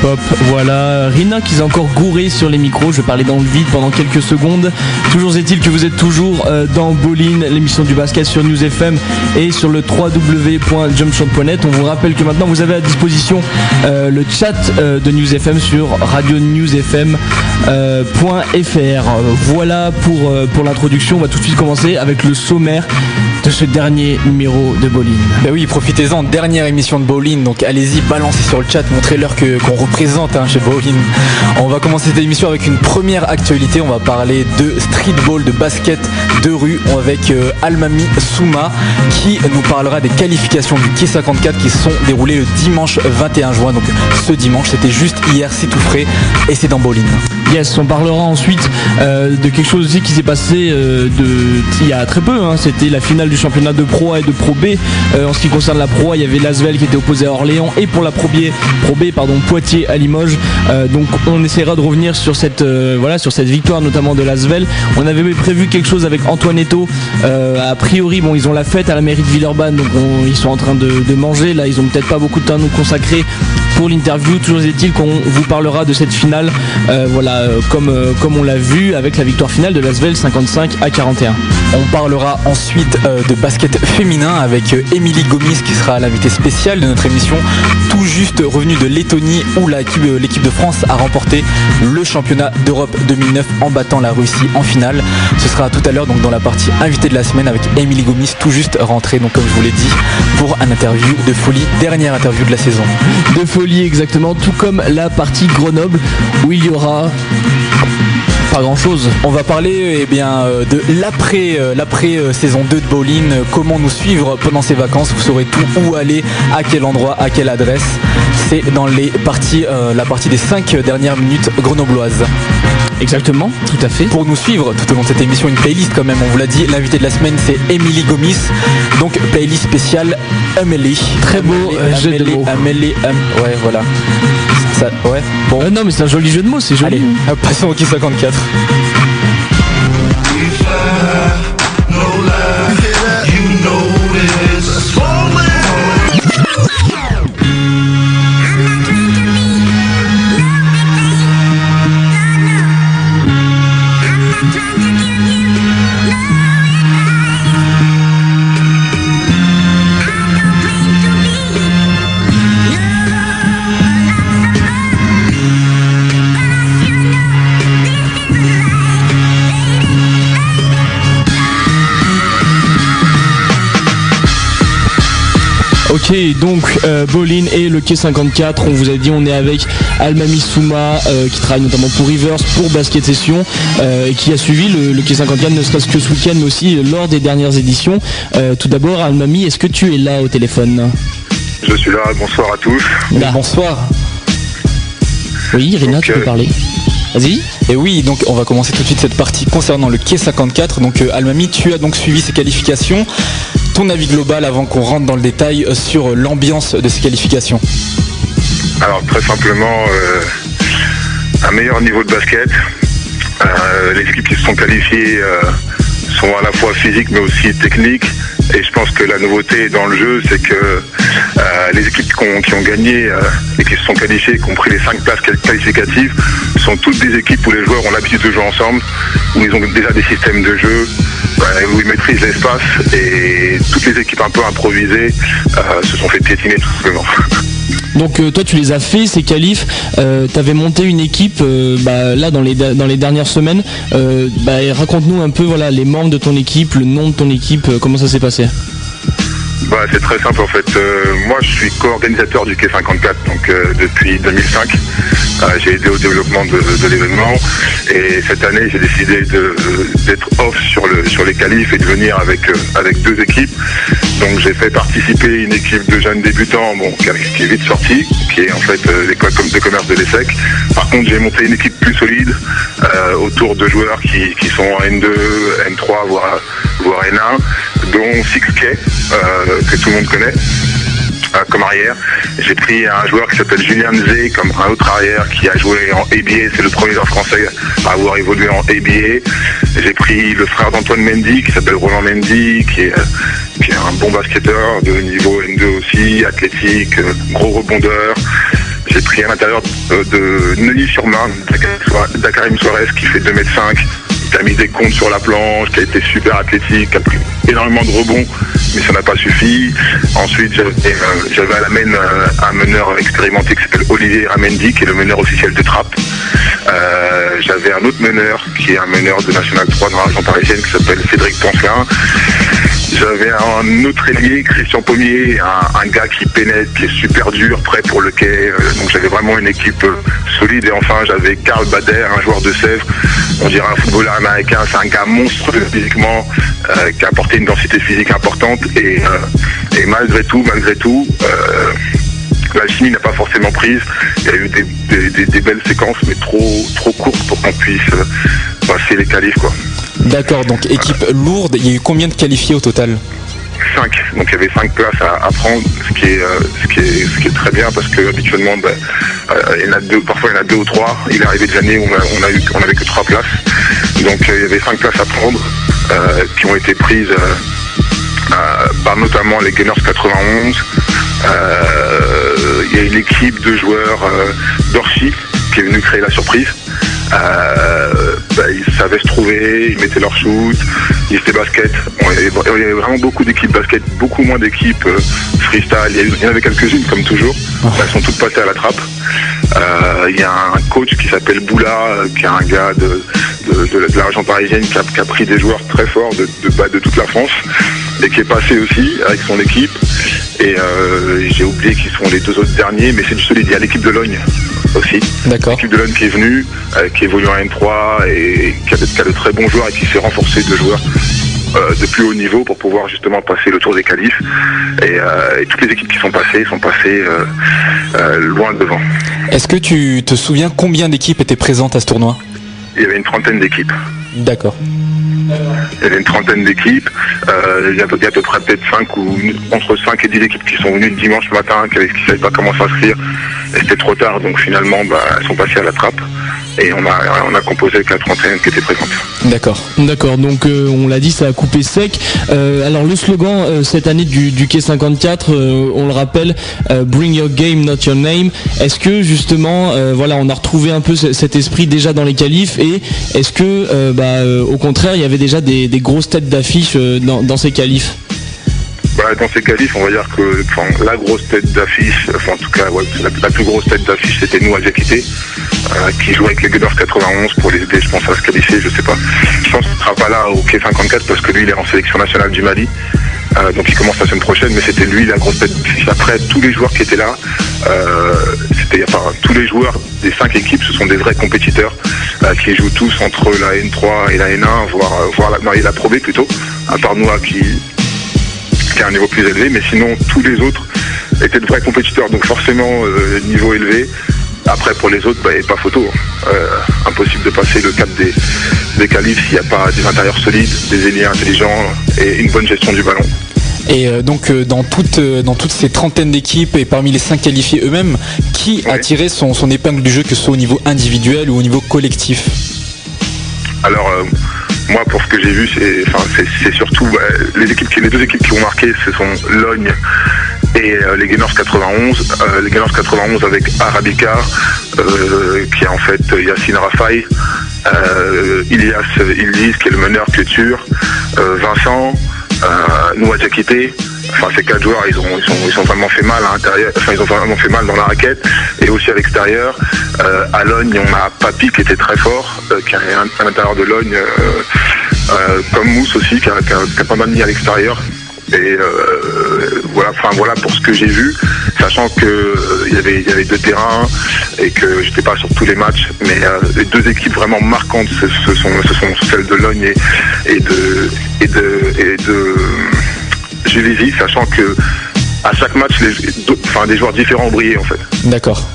pop. Voilà, Rina qui est encore gourée sur les micros. Je parler dans le vide pendant quelques secondes. Toujours est-il que vous êtes toujours euh, dans Bolin, l'émission du basket sur News FM et sur le www.jumpshot.net. On vous rappelle que maintenant vous avez à disposition euh, le chat euh, de News FM sur radionewsfm.fr. Voilà pour, pour l'introduction. On va tout de suite commencer avec le sommaire de ce dernier numéro de Bolin. Ben oui, profitez-en, dernière émission de Bolin, donc allez-y, balancez sur le chat, montrez-leur que, qu'on représente hein, chez Bolin. On va commencer cette émission avec une première actualité, on va parler de streetball, de basket de rue avec euh, Almami Souma qui nous parlera des qualifications du Quai 54 qui sont déroulées le dimanche 21 juin. Donc ce dimanche, c'était juste hier, c'est tout frais et c'est dans Bolin. Yes, on parlera ensuite euh, de quelque chose aussi qui s'est passé euh, de, il y a très peu. Hein. C'était la finale du championnat de Pro et de Pro B. en ce qui concerne la Pro il y avait Lasvel qui était opposé à Orléans et pour la Pro B, Pro B pardon, Poitiers à Limoges. donc on essaiera de revenir sur cette, voilà, sur cette victoire notamment de Lasvel. On avait prévu quelque chose avec Antoine. Euh, a priori, bon, ils ont la fête à la mairie de Villeurbanne, donc ils sont en train de, de manger. Là, ils ont peut-être pas beaucoup de temps à nous consacrer pour l'interview. Toujours est-il qu'on vous parlera de cette finale, euh, voilà, euh, comme, euh, comme on l'a vu avec la victoire finale de Lasvel 55 à 41. On parlera ensuite de basket féminin avec Émilie Gomis qui sera l'invité spéciale de notre émission, juste revenu de Lettonie où l'équipe de France a remporté le championnat d'Europe 2009 en battant la Russie en finale. Ce sera tout à l'heure donc dans la partie invitée de la semaine avec Émilie Gomis tout juste rentrée donc comme je vous l'ai dit pour un interview de folie, dernière interview de la saison. De folie exactement, tout comme la partie Grenoble où il y aura pas grand chose. On va parler eh bien, euh, de l'après euh, l'après euh, saison 2 de Bowling, comment nous suivre pendant ces vacances, vous saurez tout où aller, à quel endroit, à quelle adresse. C'est dans les parties, la partie des 5 dernières minutes grenobloises. Exactement, tout à fait. Pour nous suivre tout au long de cette émission, une playlist quand même, on vous l'a dit, l'invité de la semaine c'est Emily Gomis, donc playlist spéciale Amélie. Très beau jeu de mots. Amélie, ouais voilà. Ça, ouais, bon. non mais c'est un joli jeu de mots, c'est joli. Allez, passons au Kiss 54. Ok, donc euh, Bolin et le Quai 54, on vous a dit on est avec Almami Souma euh, qui travaille notamment pour Rivers, pour Basket Session euh, et qui a suivi le, Quai 54 ne serait-ce que ce week-end mais aussi lors des dernières éditions. tout d'abord Almami, est-ce que tu es là au téléphone? Je suis là, bonsoir à tous. Bonsoir. Oui, Rina, tu peux parler. Vas-y. Et oui, donc on va commencer tout de suite cette partie concernant le Quai 54. Donc Almami, tu as donc suivi ces qualifications ton avis global avant qu'on rentre dans le détail euh, sur l'ambiance de ces qualifications Alors très simplement, euh, un meilleur niveau de basket. Euh, les équipes qui se sont qualifiées sont à la fois physiques mais aussi techniques. Et je pense que la nouveauté dans le jeu, c'est que les équipes qui ont, gagné et qui se sont qualifiées, qui ont pris les cinq places qualificatives, sont toutes des équipes où les joueurs ont l'habitude de jouer ensemble, où ils ont déjà des systèmes de jeu, où ils maîtrisent l'espace et toutes les équipes un peu improvisées euh, se sont fait piétiner tout simplement. Donc euh, toi tu les as fait ces qualifs, euh, tu avais monté une équipe bah, là dans les, dans les dernières semaines. Bah, raconte-nous un peu voilà, les membres de ton équipe, le nom de ton équipe, comment ça s'est passé? Bah, c'est très simple en fait. Euh, moi je suis co-organisateur du Quai 54 donc euh, depuis 2005. Euh, j'ai aidé au développement de, l'événement et cette année j'ai décidé d'être off sur, le, sur les qualifs et de venir avec, avec deux équipes. Donc j'ai fait participer une équipe de jeunes débutants bon, qui, est vite sortie, qui est en fait l'école de commerce de l'ESSEC. Par contre j'ai monté une équipe plus solide autour de joueurs qui, qui sont en N2, N3 voire, N1 dont Six K, euh, que tout le monde connaît euh, comme arrière. J'ai pris un joueur qui s'appelle Julien Zé comme un autre arrière qui a joué en ABA, c'est le premier joueur français à avoir évolué en ABA. J'ai pris le frère d'Antoine Mendy qui s'appelle Roland Mendy, qui est, qui est un bon basketteur de niveau N2 aussi, athlétique, gros rebondeur. J'ai pris à l'intérieur de Neuilly-sur-Marne, Dakarim Suarez qui fait 2m5, qui a mis des comptes sur la planche, qui a été super athlétique, qui a pris énormément de rebonds, mais ça n'a pas suffi. Ensuite, j'avais à la main un meneur expérimenté qui s'appelle Olivier Amendi, qui est le meneur officiel de Trappe. Euh, j'avais un autre meneur qui est un meneur de National 3 de la région parisienne qui s'appelle Cédric Poncelin. J'avais un autre ailier, Christian Pommier, un, gars qui pénètre, qui est super dur, prêt pour le quai. Euh, donc j'avais vraiment une équipe euh, solide. Et enfin, j'avais Karl Bader, un joueur de Sèvres. On dirait un footballeur américain. C'est un gars monstrueux physiquement, qui a apporté une densité physique importante. Et, malgré tout, malgré tout, la chimie n'a pas forcément prise. Il y a eu des, belles séquences, mais trop, trop courtes pour qu'on puisse euh, passer les qualifs. Quoi. D'accord, donc équipe lourde, il y a eu combien de qualifiés au total 5. Donc il y avait 5 places à, prendre, ce qui, est, euh, ce, qui est, ce qui est très bien parce que habituellement, ben, euh, il y en a deux, parfois il y en a deux ou trois. Il est arrivé des années où on, a, eu, on avait que 3 places. Donc il y avait 5 places à prendre qui ont été prises par notamment les Gunners 91, euh, il y a une équipe de joueurs euh, d'Orchi qui est venue créer la surprise. Euh, bah, ils savaient se trouver, ils mettaient leur shoot, ils étaient basket. il, y avait, vraiment beaucoup d'équipes basket, beaucoup moins d'équipes freestyle. Il y, en avait quelques-unes comme toujours. Elles sont toutes passées à la trappe. il y a un coach qui s'appelle Boula, qui est un gars de, la région parisienne qui a, pris des joueurs très forts de, de, de toute la France et qui est passé aussi avec son équipe. Et euh, j'ai oublié qui sont les deux autres derniers, mais c'est du solide. Il y a l'équipe de Logne aussi. D'accord. L'équipe de Logne qui est venue, euh, qui évolue en N3 et qui a, de, très bons joueurs et qui s'est renforcé de joueurs euh, de plus haut niveau pour pouvoir justement passer le tour des qualifs. Et, toutes les équipes qui sont passées sont passées loin devant. Est-ce que tu te souviens combien d'équipes étaient présentes à ce tournoi? Il y avait une trentaine d'équipes. D'accord. Il y avait une trentaine d'équipes. Euh, il, y a, à peu près peut-être 5 ou entre 5 et 10 équipes qui sont venues dimanche matin, qui ne savaient pas comment s'inscrire. Et c'était trop tard, donc finalement, bah, elles sont passées à la trappe et on a, on a composé avec la trentaine qui était présente. D'accord. D'accord, donc euh, on l'a dit, ça a coupé sec. Euh, alors le slogan cette année du, Quai 54, on le rappelle, Bring your game, not your name. Est-ce que justement, voilà, on a retrouvé un peu cet esprit déjà dans les qualifs et est-ce que, bah, au contraire, il y avait déjà des, grosses têtes d'affiche dans, ces qualifs bah, dans ces qualifs, on va dire que la grosse tête d'affiche, enfin en tout cas la, plus grosse tête d'affiche c'était nous à Diakité. Euh, qui joue avec les Gunners 91 pour les aider, je pense, à se qualifier, je sais pas. Je pense qu'il ne sera pas là au quai 54 parce que lui, il est en sélection nationale du Mali. Euh, donc il commence la semaine prochaine, mais c'était lui la grosse tête. Après, tous les joueurs qui étaient là, euh, c'était enfin, tous les joueurs des cinq équipes, ce sont des vrais compétiteurs qui jouent tous entre la N3 et la N1, voire, voire la, non, la Pro B plutôt, à part Noah qui, qui a un niveau plus élevé, mais sinon tous les autres étaient de vrais compétiteurs, donc forcément niveau élevé. Après, pour les autres, bah, pas photo. Hein. Euh, impossible de passer le cap des, des qualifs s'il n'y a pas des intérieurs solides, des ailiers intelligents et une bonne gestion du ballon. Et euh, donc euh, dans, toutes, dans toutes ces trentaines d'équipes et parmi les cinq qualifiés eux-mêmes, qui a tiré son, épingle du jeu, que ce soit au niveau individuel ou au niveau collectif Alors moi pour ce que j'ai vu, c'est surtout bah, les, équipes, les deux équipes qui ont marqué, ce sont Logne et euh, les Gamers 91, euh, les Gamers 91 avec Arabica, euh, qui est en fait Yacine Rafai, Ilias Ildiz qui est le meneur culture, Vincent, Noua Diakité, enfin ces quatre joueurs ils ont ils, vraiment fait mal à l'intérieur. Enfin ils ont vraiment fait mal dans la raquette et aussi à l'extérieur. À Logne on a Papi qui était très fort qui est à l'intérieur de Logne comme Mousse aussi qui a, qui pas mal mis à l'extérieur. Et euh, voilà, enfin voilà pour ce que j'ai vu, sachant que euh, y avait deux terrains et que j'étais pas sur tous les matchs, mais euh, les deux équipes vraiment marquantes, ce, sont ce sont celles de Logne et, de et de et de Juvisy, sachant que à chaque match, les, enfin, des joueurs différents brillé en fait. D'accord.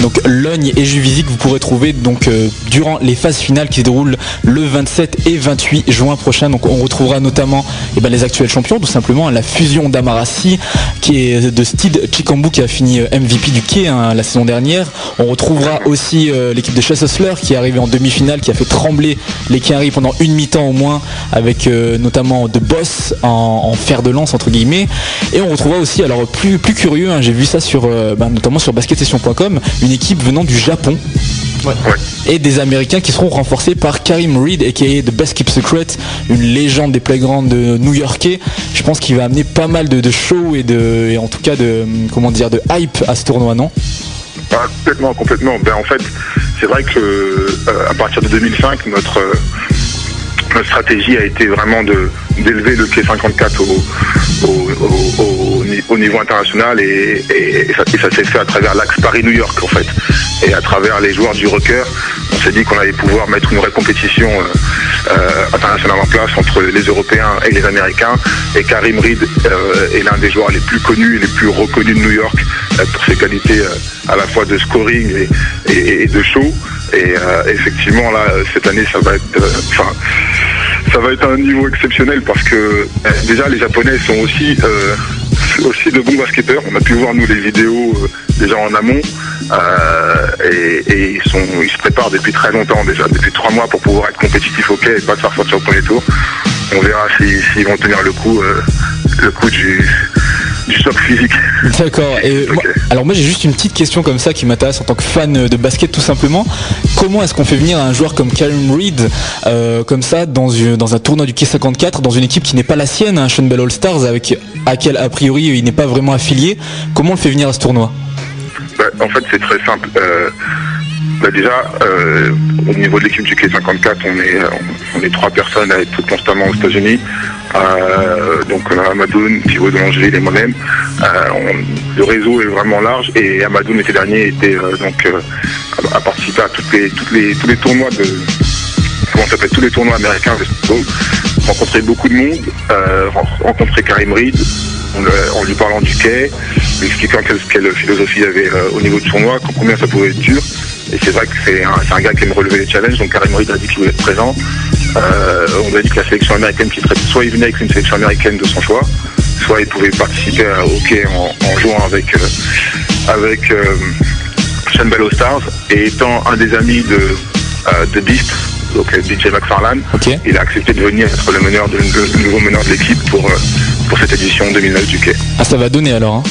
Donc Logne et Juvisy vous pourrez trouver donc durant les phases finales qui se déroulent le 27 et 28 juin prochain. Donc on retrouvera notamment eh ben, les actuels champions, tout simplement la fusion d'Amarassi qui est de Steed Chikambu qui a fini MVP du quai hein, la saison dernière. On retrouvera aussi l'équipe de Hustler qui est arrivée en demi-finale, qui a fait trembler les Quinry pendant une mi-temps au moins, avec notamment de boss en, fer de lance entre guillemets. Et on retrouvera aussi, alors plus, plus curieux, hein, j'ai vu ça sur ben, notamment sur basketsession.com, une équipe venant du Japon. Et des Américains qui seront renforcés par Karim Reed, aka The Best Keep Secret, une légende des playgrounds de New-Yorkais. Je pense qu'il va amener pas mal de, shows et de, et en tout cas de, comment dire, de hype à ce tournoi, non? Ah, Complètement, complètement. Ben, en fait, c'est vrai que euh, à partir de 2005, notre notre stratégie a été vraiment d'élever le k 54 au, niveau international et, ça, s'est fait à travers l'axe Paris-New York en fait. Et à travers les joueurs du Rocker, on s'est dit qu'on allait pouvoir mettre une vraie compétition euh, euh, internationale en place entre les Européens et les Américains. Et Karim Reed euh, est l'un des joueurs les plus connus et les plus reconnus de New York pour ses qualités à la fois de scoring et, de show. Et effectivement là, cette année, ça va être, enfin, ça va être un niveau exceptionnel parce que déjà les Japonais sont aussi aussi de bons basketteurs. On a pu voir nous les vidéos déjà en amont. Euh, et, ils, sont, ils se préparent depuis très longtemps déjà, depuis trois mois pour pouvoir être compétitifs au quai et pas se faire sortir au premier tour. On verra s'ils vont tenir le coup, euh, le coup du, du choc physique. D'accord. Et alors moi j'ai juste une petite question comme ça qui m'intéresse en tant que fan de basket tout simplement. Comment est-ce qu'on fait venir un joueur comme Karen Reed euh, comme ça dans, dans un tournoi du K54 dans une équipe qui n'est pas la sienne, un Sean Bell All Stars avec à quel a priori il n'est pas vraiment affilié. Comment on le fait venir à ce tournoi? Bah, en fait, c'est très simple. Euh, bah, déjà, euh, au niveau de l'équipe du K54, on est, on, est trois personnes à être constamment aux États-Unis. Euh, donc on a Amadoun, Thibaut de Langeville et moi-même. le réseau est vraiment large et Amadoun l'été dernier était donc à participer à toutes les, les, tous les tournois de comment s'appelle tous les tournois américains de rencontrer beaucoup de monde, rencontrer Karim Reed, en, lui parlant du quai, lui expliquant quelle, philosophie il y avait euh, au niveau du tournoi, combien ça pouvait être dur. Et c'est vrai que c'est un, gars qui aime relever les challenges, donc Karim Reed a dit qu'il voulait être présent. Euh, on lui a dit que la sélection américaine qui serait soit il venait avec une sélection américaine de son choix, soit il pouvait participer au hockey en, jouant avec euh, avec Sean Bell Stars et étant un des amis de, de Beast, donc DJ McFarlane, il a accepté de venir être le meneur de, nouveau meneur de l'équipe pour pour cette édition 2009 du quai. Ah ça va donner alors hein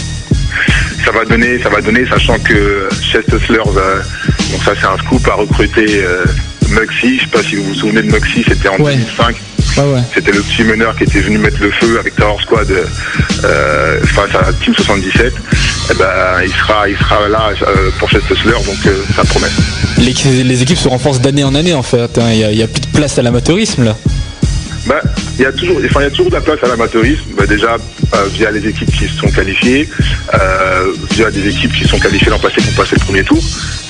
Ça va donner, ça va donner, sachant que Chest Hustlers, donc ça c'est un scoop à recruter euh, Muxy, je sais pas si vous vous souvenez de Muxy, c'était en 2005. C'était le petit meneur qui était venu mettre le feu avec Tower Squad euh, face à Team 77. Eh ben, il sera, il sera là euh, pour Chest Hustler, donc ça promet. Les, équipes se renforcent d'année en année en fait. Hein. Il n'y a, plus de place à l'amateurisme là. Bah, il y a toujours, enfin, il y a toujours de la place à l'amateurisme. Bah, déjà euh, via les équipes qui se sont qualifiées, euh, via des équipes qui sont qualifiées l'an passé pour passer le premier tour.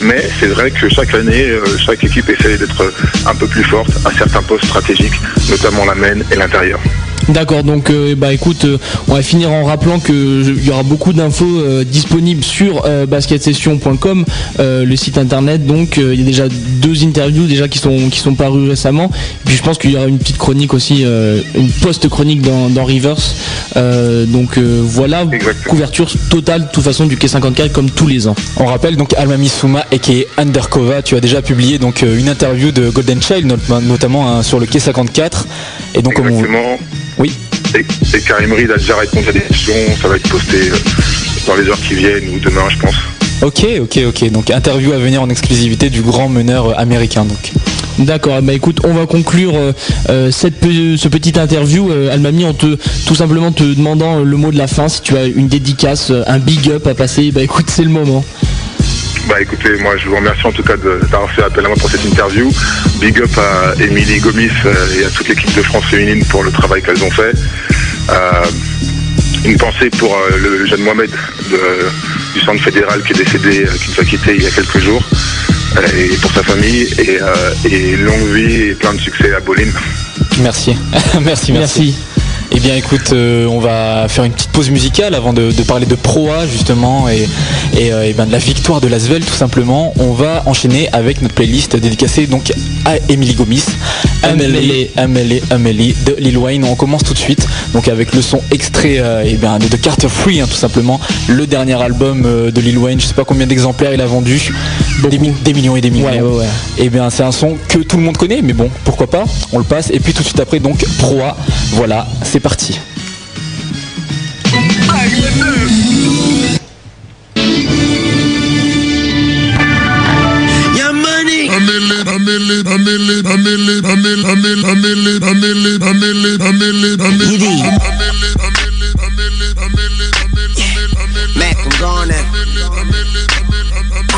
Mais c'est vrai que chaque année, euh, chaque équipe essaie d'être un peu plus forte à certains postes stratégiques, notamment la main et l'intérieur. D'accord, donc euh, bah écoute, euh, on va finir en rappelant qu'il y aura beaucoup d'infos euh, disponibles sur basketsession.com, le site internet. Donc il y a déjà deux interviews déjà qui sont qui sont parues récemment. Et puis je pense qu'il y aura une petite chronique aussi, une post-chronique dans, dans Rivers. donc voilà, couverture totale de toute façon du K54 comme tous les ans. On rappelle donc Almami Souma et qui est. Tu as déjà publié donc une interview de Golden Child notamment hein, sur le K54 et donc oui. Et, Karim Reed a déjà répondu à des questions, ça va être posté euh, dans les heures qui viennent ou demain, je pense. Ok, ok, ok. Donc interview à venir en exclusivité du grand meneur euh, américain. Donc. D'accord, bah écoute, on va conclure euh, cette ce petit interview, Almami, en te tout simplement te demandant le mot de la fin, si tu as une dédicace, un big up à passer, bah écoute, c'est le moment. Bah écoutez, moi je vous remercie en tout cas d'avoir fait appel à moi pour cette interview. Big up à Émilie Gomis euh, et à toute l'équipe de France féminine pour le travail qu'elles ont fait. Euh, une pensée pour euh, le jeune Mohamed du centre fédéral qui est décédé, qui nous a quittés il y a quelques jours, et pour sa famille, et, longue vie et plein de succès à Bolin. Merci. merci, merci. merci. Eh bien écoute, euh, on va faire une petite pause musicale avant de, parler de Proa justement et, et, ben de la victoire de Lasvel tout simplement. On va enchaîner avec notre playlist dédicacée donc à Emily Gomis, Amélie, Amélie, Amélie de Lil Wayne. On commence tout de suite donc avec le son extrait et ben, de Carter Free hein, tout simplement, le dernier album de Lil Wayne. Je sais pas combien d'exemplaires il a vendu, des, millions et des millions. Et eh bien c'est un son que tout le monde connaît, mais bon pourquoi pas, on le passe. Et puis tout de suite après donc Proa, voilà c'est parti.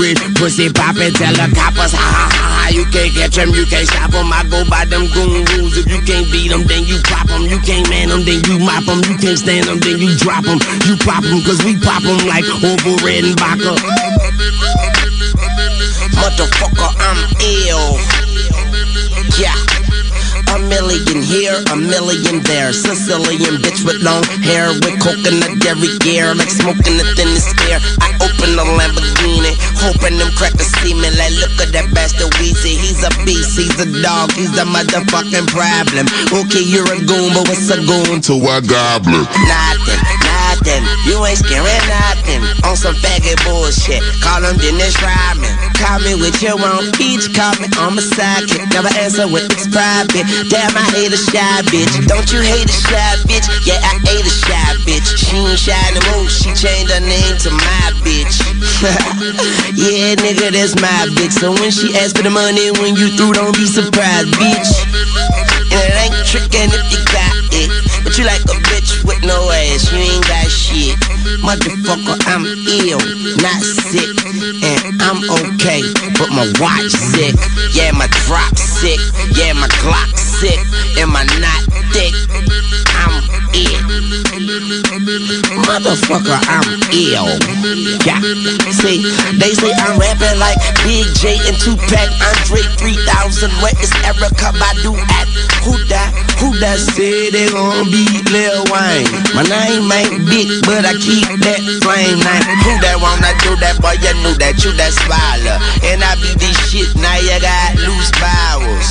bridge. Pussy poppin', tell the coppers, ha ha ha ha. You can't catch them, you can't stop them. I go by them goon rules. If you can't beat them, then you pop them. You can't man them, then you mop them. You can't stand them, then you drop them. You pop them, cause we pop them like over red and vodka. Motherfucker, I'm ill. Yeah. A million here, a million there. Sicilian bitch with long hair, with coconut dairy gear, like smoking the thinnest air. I open the Lamborghini, hoping them crackers see me. Like, look at that bastard Weezy. He's a beast, he's a dog, he's a motherfucking problem. Okay, you're a goon, but what's a goon to a goblin? Nothing, nothing. You ain't scaring nothing. On some faggot bullshit. Call him Dennis Rodman. Call me with your own peach. Call me on my sidekick. Never answer with it's private. Damn, I hate a shy bitch. Don't you hate a shy bitch? Yeah, I hate a shy bitch. She ain't shy no more. She changed her name to my bitch. yeah, nigga, that's my bitch. So when she asks for the money, when you through, don't be surprised, bitch. And it ain't trickin' if you got it. But you like a bitch with no ass. You ain't got shit. Motherfucker, I'm ill, not sick. And I'm okay, but my watch sick. Yeah, my drop sick. Yeah, my Glock sick. Am I not thick? I'm ill. Motherfucker, I'm ill. Yeah. See, they say I'm rapping like Big J and Tupac. Andre 3000. Where is Erica Badu at? Who that? Who that say they gon' beat Lil Wayne? My name ain't big, but I keep that flame name. Who that wanna do that? Boy, you knew that you that spoiler. And I be this shit, now you got loose powers.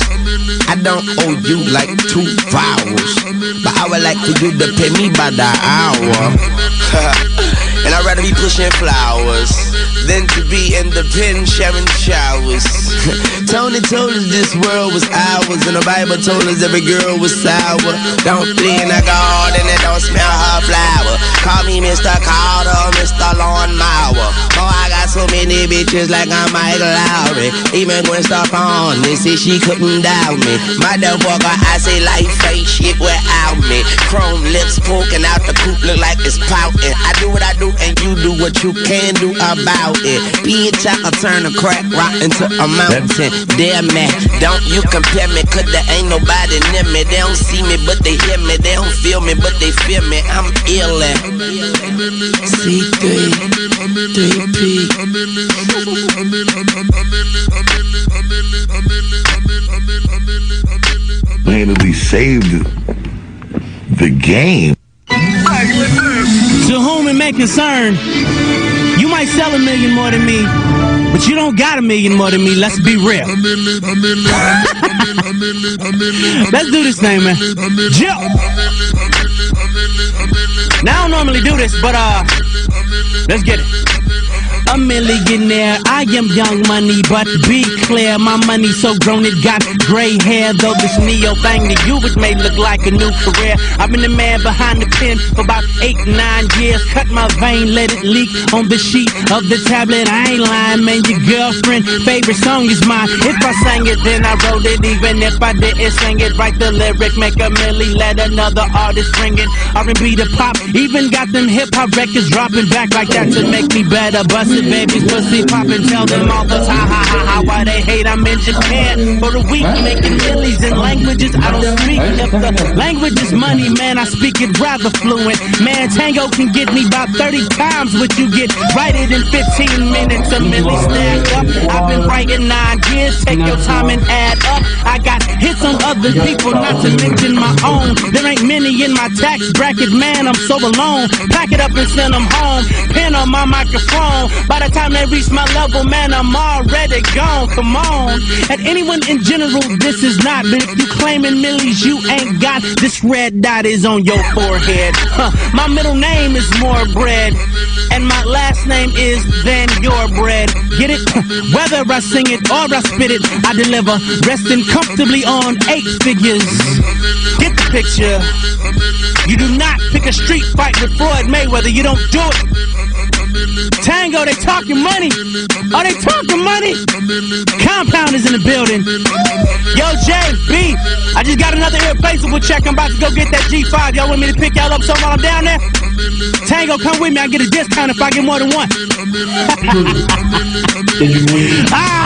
I don't owe you like two vowels, but I would like for you to pay me by the hour. and I'd rather be pushing flowers than to be in the pen sharing showers. Tony told us this world was ours, and the Bible told us every girl was sour. Don't play in the garden and don't smell her flower. Call me Mr. Carter, Mr. Lawn Mower. Oh, I got so many bitches like I'm Michael Lowry. Even Gwen Stefani said she couldn't doubt me. Motherfucker, I say life ain't shit without me. Chrome lips poking out the coop look like it's pouting. I do what I do and you do what you can do about it. Bitch, I'll turn a crack rock into a mountain. Damn man, don't you compare me, cause there ain't nobody near me. They don't see me, but they hear me. They don't feel me, but they feel me. I'm ill at C3, 3P. Handily saved the game. To whom it may concern, you might sell a million more than me, but you don't got a million more than me. Let's be real. Let's do this thing, man. Jill. Now I don't normally do this, but uh, let's get it. A millionaire. I am young money, but be clear, my money so grown it got gray hair. Though this neo thing to you it may look like a new career. I've been the man behind the pen for about eight, nine years. Cut my vein, let it leak on the sheet of the tablet. I ain't lying, man. Your girlfriend favorite song is mine. If I sang it, then I wrote it. Even if I didn't sing it, write the lyric, make a milli, let another artist bring it. R&B to pop, even got them hip hop records dropping back like that to make me better. Busted babies, pussy poppin', tell them all the time, ha ha ha, why they hate. I'm in Japan for a week, making millies in languages I don't speak. If the language is money, man, I speak it rather fluent. Man, tango can get me about 30 times what you get. Write it in 15 minutes, a milli stack up. I've been writing nine years, take your time and add up. I got hits on other people, not to mention my own. There ain't many in my tax bracket, man, I'm so alone. Pack it up and send them home. Pen on my microphone. By the time they reach my level, man, I'm already gone. Come on. And anyone in general, this is not. But if you claiming millies, you ain't got. This red dot is on your forehead. Huh. My middle name is more bread. And my last name is than your bread. Get it? Whether I sing it or I spit it, I deliver. Resting comfortably on eight figures. Get the picture. You do not pick a street fight with Floyd Mayweather. You don't do it. Tango, they talking money. Are they talking money? Compound is in the building. Yo, JB, I just got another irreplaceable check. I'm about to go get that G5. Y'all want me to pick y'all up somewhere while I'm down there? Tango, come with me. I get a discount if I get more than one. Ah.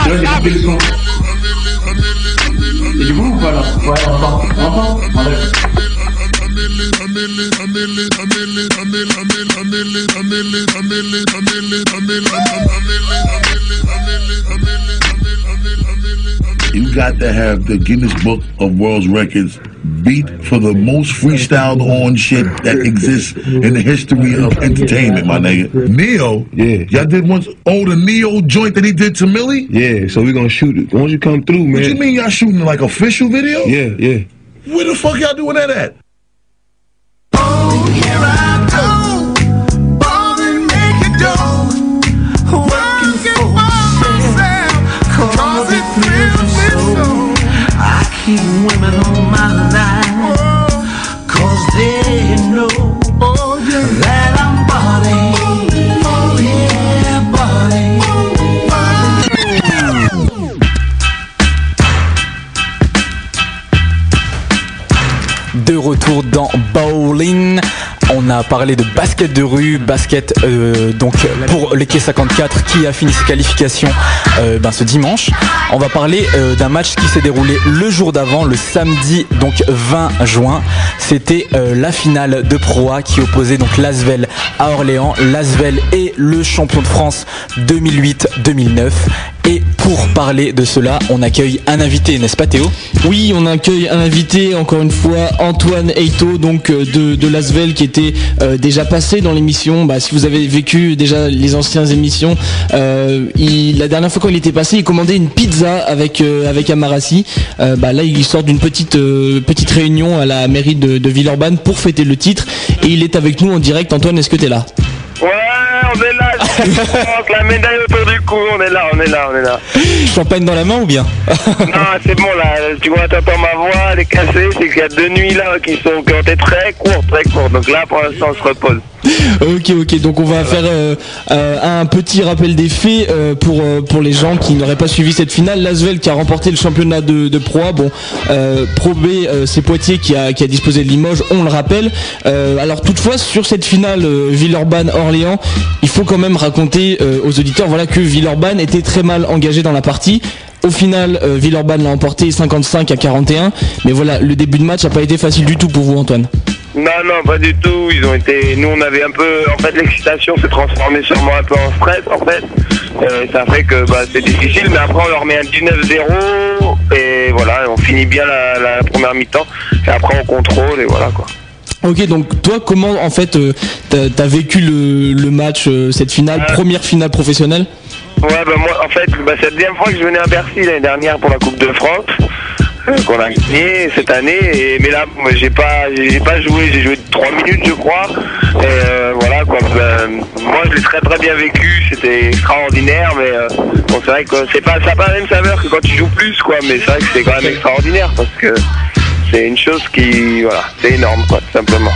You got to have the Guinness Book of World Records beat for the most freestyled on shit that exists in the history of entertainment, my nigga. Neo, Yeah. y'all did once. Oh, the Neo joint that he did to Millie. Yeah, so we're gonna shoot it. Once you come through, man. What you mean y'all shooting like official video? Yeah, yeah. Where the fuck y'all doing that at? Keep women on my line Dans Bowling. On a parlé de basket de rue, basket euh, donc pour l'équipe 54 qui a fini ses qualifications euh, ben, ce dimanche. On va parler euh, d'un match qui s'est déroulé le jour d'avant, le samedi donc 20 juin. C'était la finale de Pro A qui opposait donc Lasvel à Orléans. Lasvel est le champion de France 2008-2009. Et pour parler de cela, on accueille un invité, n'est-ce pas Théo? Oui, on accueille un invité, encore une fois, Antoine Eito, donc euh, de, de Lasvel, qui était euh, déjà passé dans l'émission. Bah, si vous avez vécu déjà les anciennes émissions, euh, la dernière fois quand il était passé, il commandait une pizza avec avec Amarassi. Bah, là, il sort d'une petite petite réunion à la mairie de, de Villeurbanne pour fêter le titre, et il est avec nous en direct. Antoine, est-ce que tu es là? France, la médaille autour du cou, on est là, on est là, on est là. Champagne dans la main ou bien Non, c'est bon là, tu vois, t'entends ma voix, elle est cassée, c'est qu'il y a deux nuits là qui sont qui ont été très courtes, très courtes. Donc là, pour l'instant, on se repose. Ok, ok. Donc on va faire euh, euh, un petit rappel des faits euh, pour pour les gens qui n'auraient pas suivi cette finale. Lasvel qui a remporté le championnat de, de Pro A. Bon, Pro B, c'est Poitiers qui a qui a disposé de Limoges. On le rappelle. Alors toutefois sur cette finale euh, Villeurbanne Orléans, il faut quand même raconter aux auditeurs voilà que Villeurbanne était très mal engagé dans la partie. Au final, Villeurbanne l'a emporté 55 à 41. Mais voilà, le début de match n'a pas été facile du tout pour vous, Antoine. Non, non, pas du tout. Ils ont été. Nous, on avait un peu. En fait, l'excitation s'est transformée sûrement un peu en stress, en fait. Euh, ça fait que bah, c'est difficile, mais après, on leur met un 19-0. Et voilà, on finit bien la, la première mi-temps. Et après, on contrôle, et voilà, quoi. Ok, donc toi, comment en fait euh, t'as t'as vécu le, le match, euh, cette finale, Euh. première finale professionnelle? Ouais, bah moi, en fait, bah, c'est la deuxième fois que je venais à Bercy l'année dernière pour la Coupe de France. Qu'on a gagné cette année. Et, mais là, j'ai pas, j'ai pas joué, j'ai joué 3 minutes, je crois. Et euh, voilà, quoi. Ben, moi, je l'ai très très bien vécu, c'était extraordinaire, mais euh, bon, c'est vrai que c'est pas, ça n'a pas la même saveur que quand tu joues plus, quoi. Mais c'est vrai que c'est quand même extraordinaire parce que c'est une chose qui, voilà, c'est énorme, quoi, tout simplement.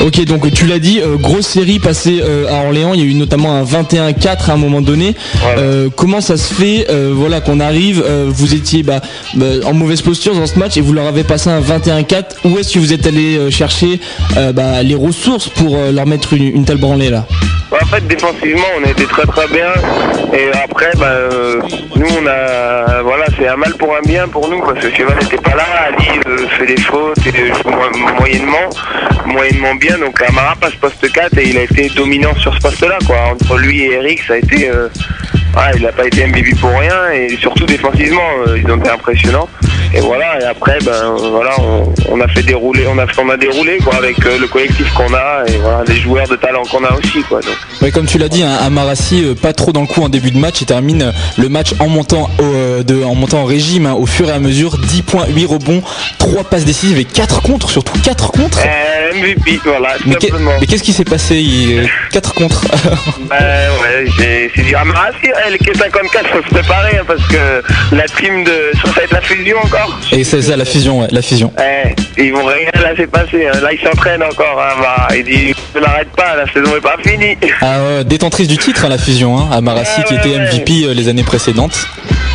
Ok, donc tu l'as dit, euh, grosse série passée euh, à Orléans. Il y a eu notamment un 21-4 à un moment donné. Euh, comment ça se fait, voilà, qu'on arrive Vous étiez bah, bah, en mauvaise posture dans ce match et vous leur avez passé un 21-4. Où est-ce que vous êtes allé chercher bah, les ressources pour leur mettre une, une telle branlée là? En fait, défensivement, on a été très très bien. Et après, bah, euh, nous, on a, voilà, c'est un mal pour un bien pour nous parce que Cheval n'était pas là. Ali euh, fait des fautes et euh, moyennement, moyennement bien. Donc Amara passe poste 4 et il a été dominant sur ce poste-là, quoi. Entre lui et Eric, ça a été, il n'a pas été MVP pour rien et surtout défensivement, euh, ils ont été impressionnants. Et voilà, et après, ben voilà, on, on a fait dérouler, on a, on a déroulé quoi avec euh, le collectif qu'on a et voilà, les joueurs de talent qu'on a aussi, quoi. Donc. Ouais, comme tu l'as dit, hein, Amarassi, euh, pas trop dans le coup en début de match, il termine le match en montant, au, de, en montant en régime hein, au fur et à mesure, 10 points, 8 rebonds, 3 passes décisives et 4 contre, surtout 4 contre. MVP, voilà, tout Mais qu'est- simplement. mais qu'est-ce qui s'est passé il, euh, 4 contre Ben ouais, j'ai- c'est du si, elle qui est 54, faut se préparer hein, parce que la team de. Ça va être la fusion encore. Et c'est ça, la fusion, ouais, la fusion. Eh, ils vont rien laisser passer. hein. Là, ils s'entraînent encore. Hein, bah, il dit ne l'arrête pas, la saison est pas finie. Ah, ouais, détentrice du titre, hein, la fusion, hein, Amarassi qui était MVP euh, les années précédentes.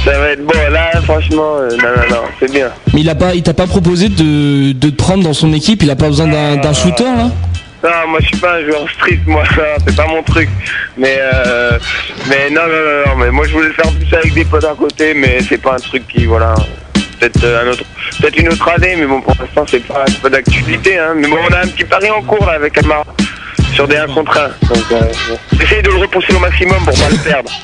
Ça va être bon. Là, franchement, euh, non, non, non, c'est bien. Mais il a pas, il t'a pas proposé de, de te prendre dans son équipe. Il a pas besoin d'un d'un shooter là? Non, moi je suis pas un joueur street, moi ça, c'est pas mon truc. Mais euh, mais non, non, non, mais moi je voulais faire plus avec des potes à côté, mais c'est pas un truc qui, voilà, peut-être euh, un autre, peut-être une autre année, mais bon pour l'instant c'est pas, pas d'actualité, hein. Mais bon, on a un petit pari en cours là avec Amara sur des 1 contre 1. Donc euh, bon. j'essaye de le repousser au maximum pour pas le perdre.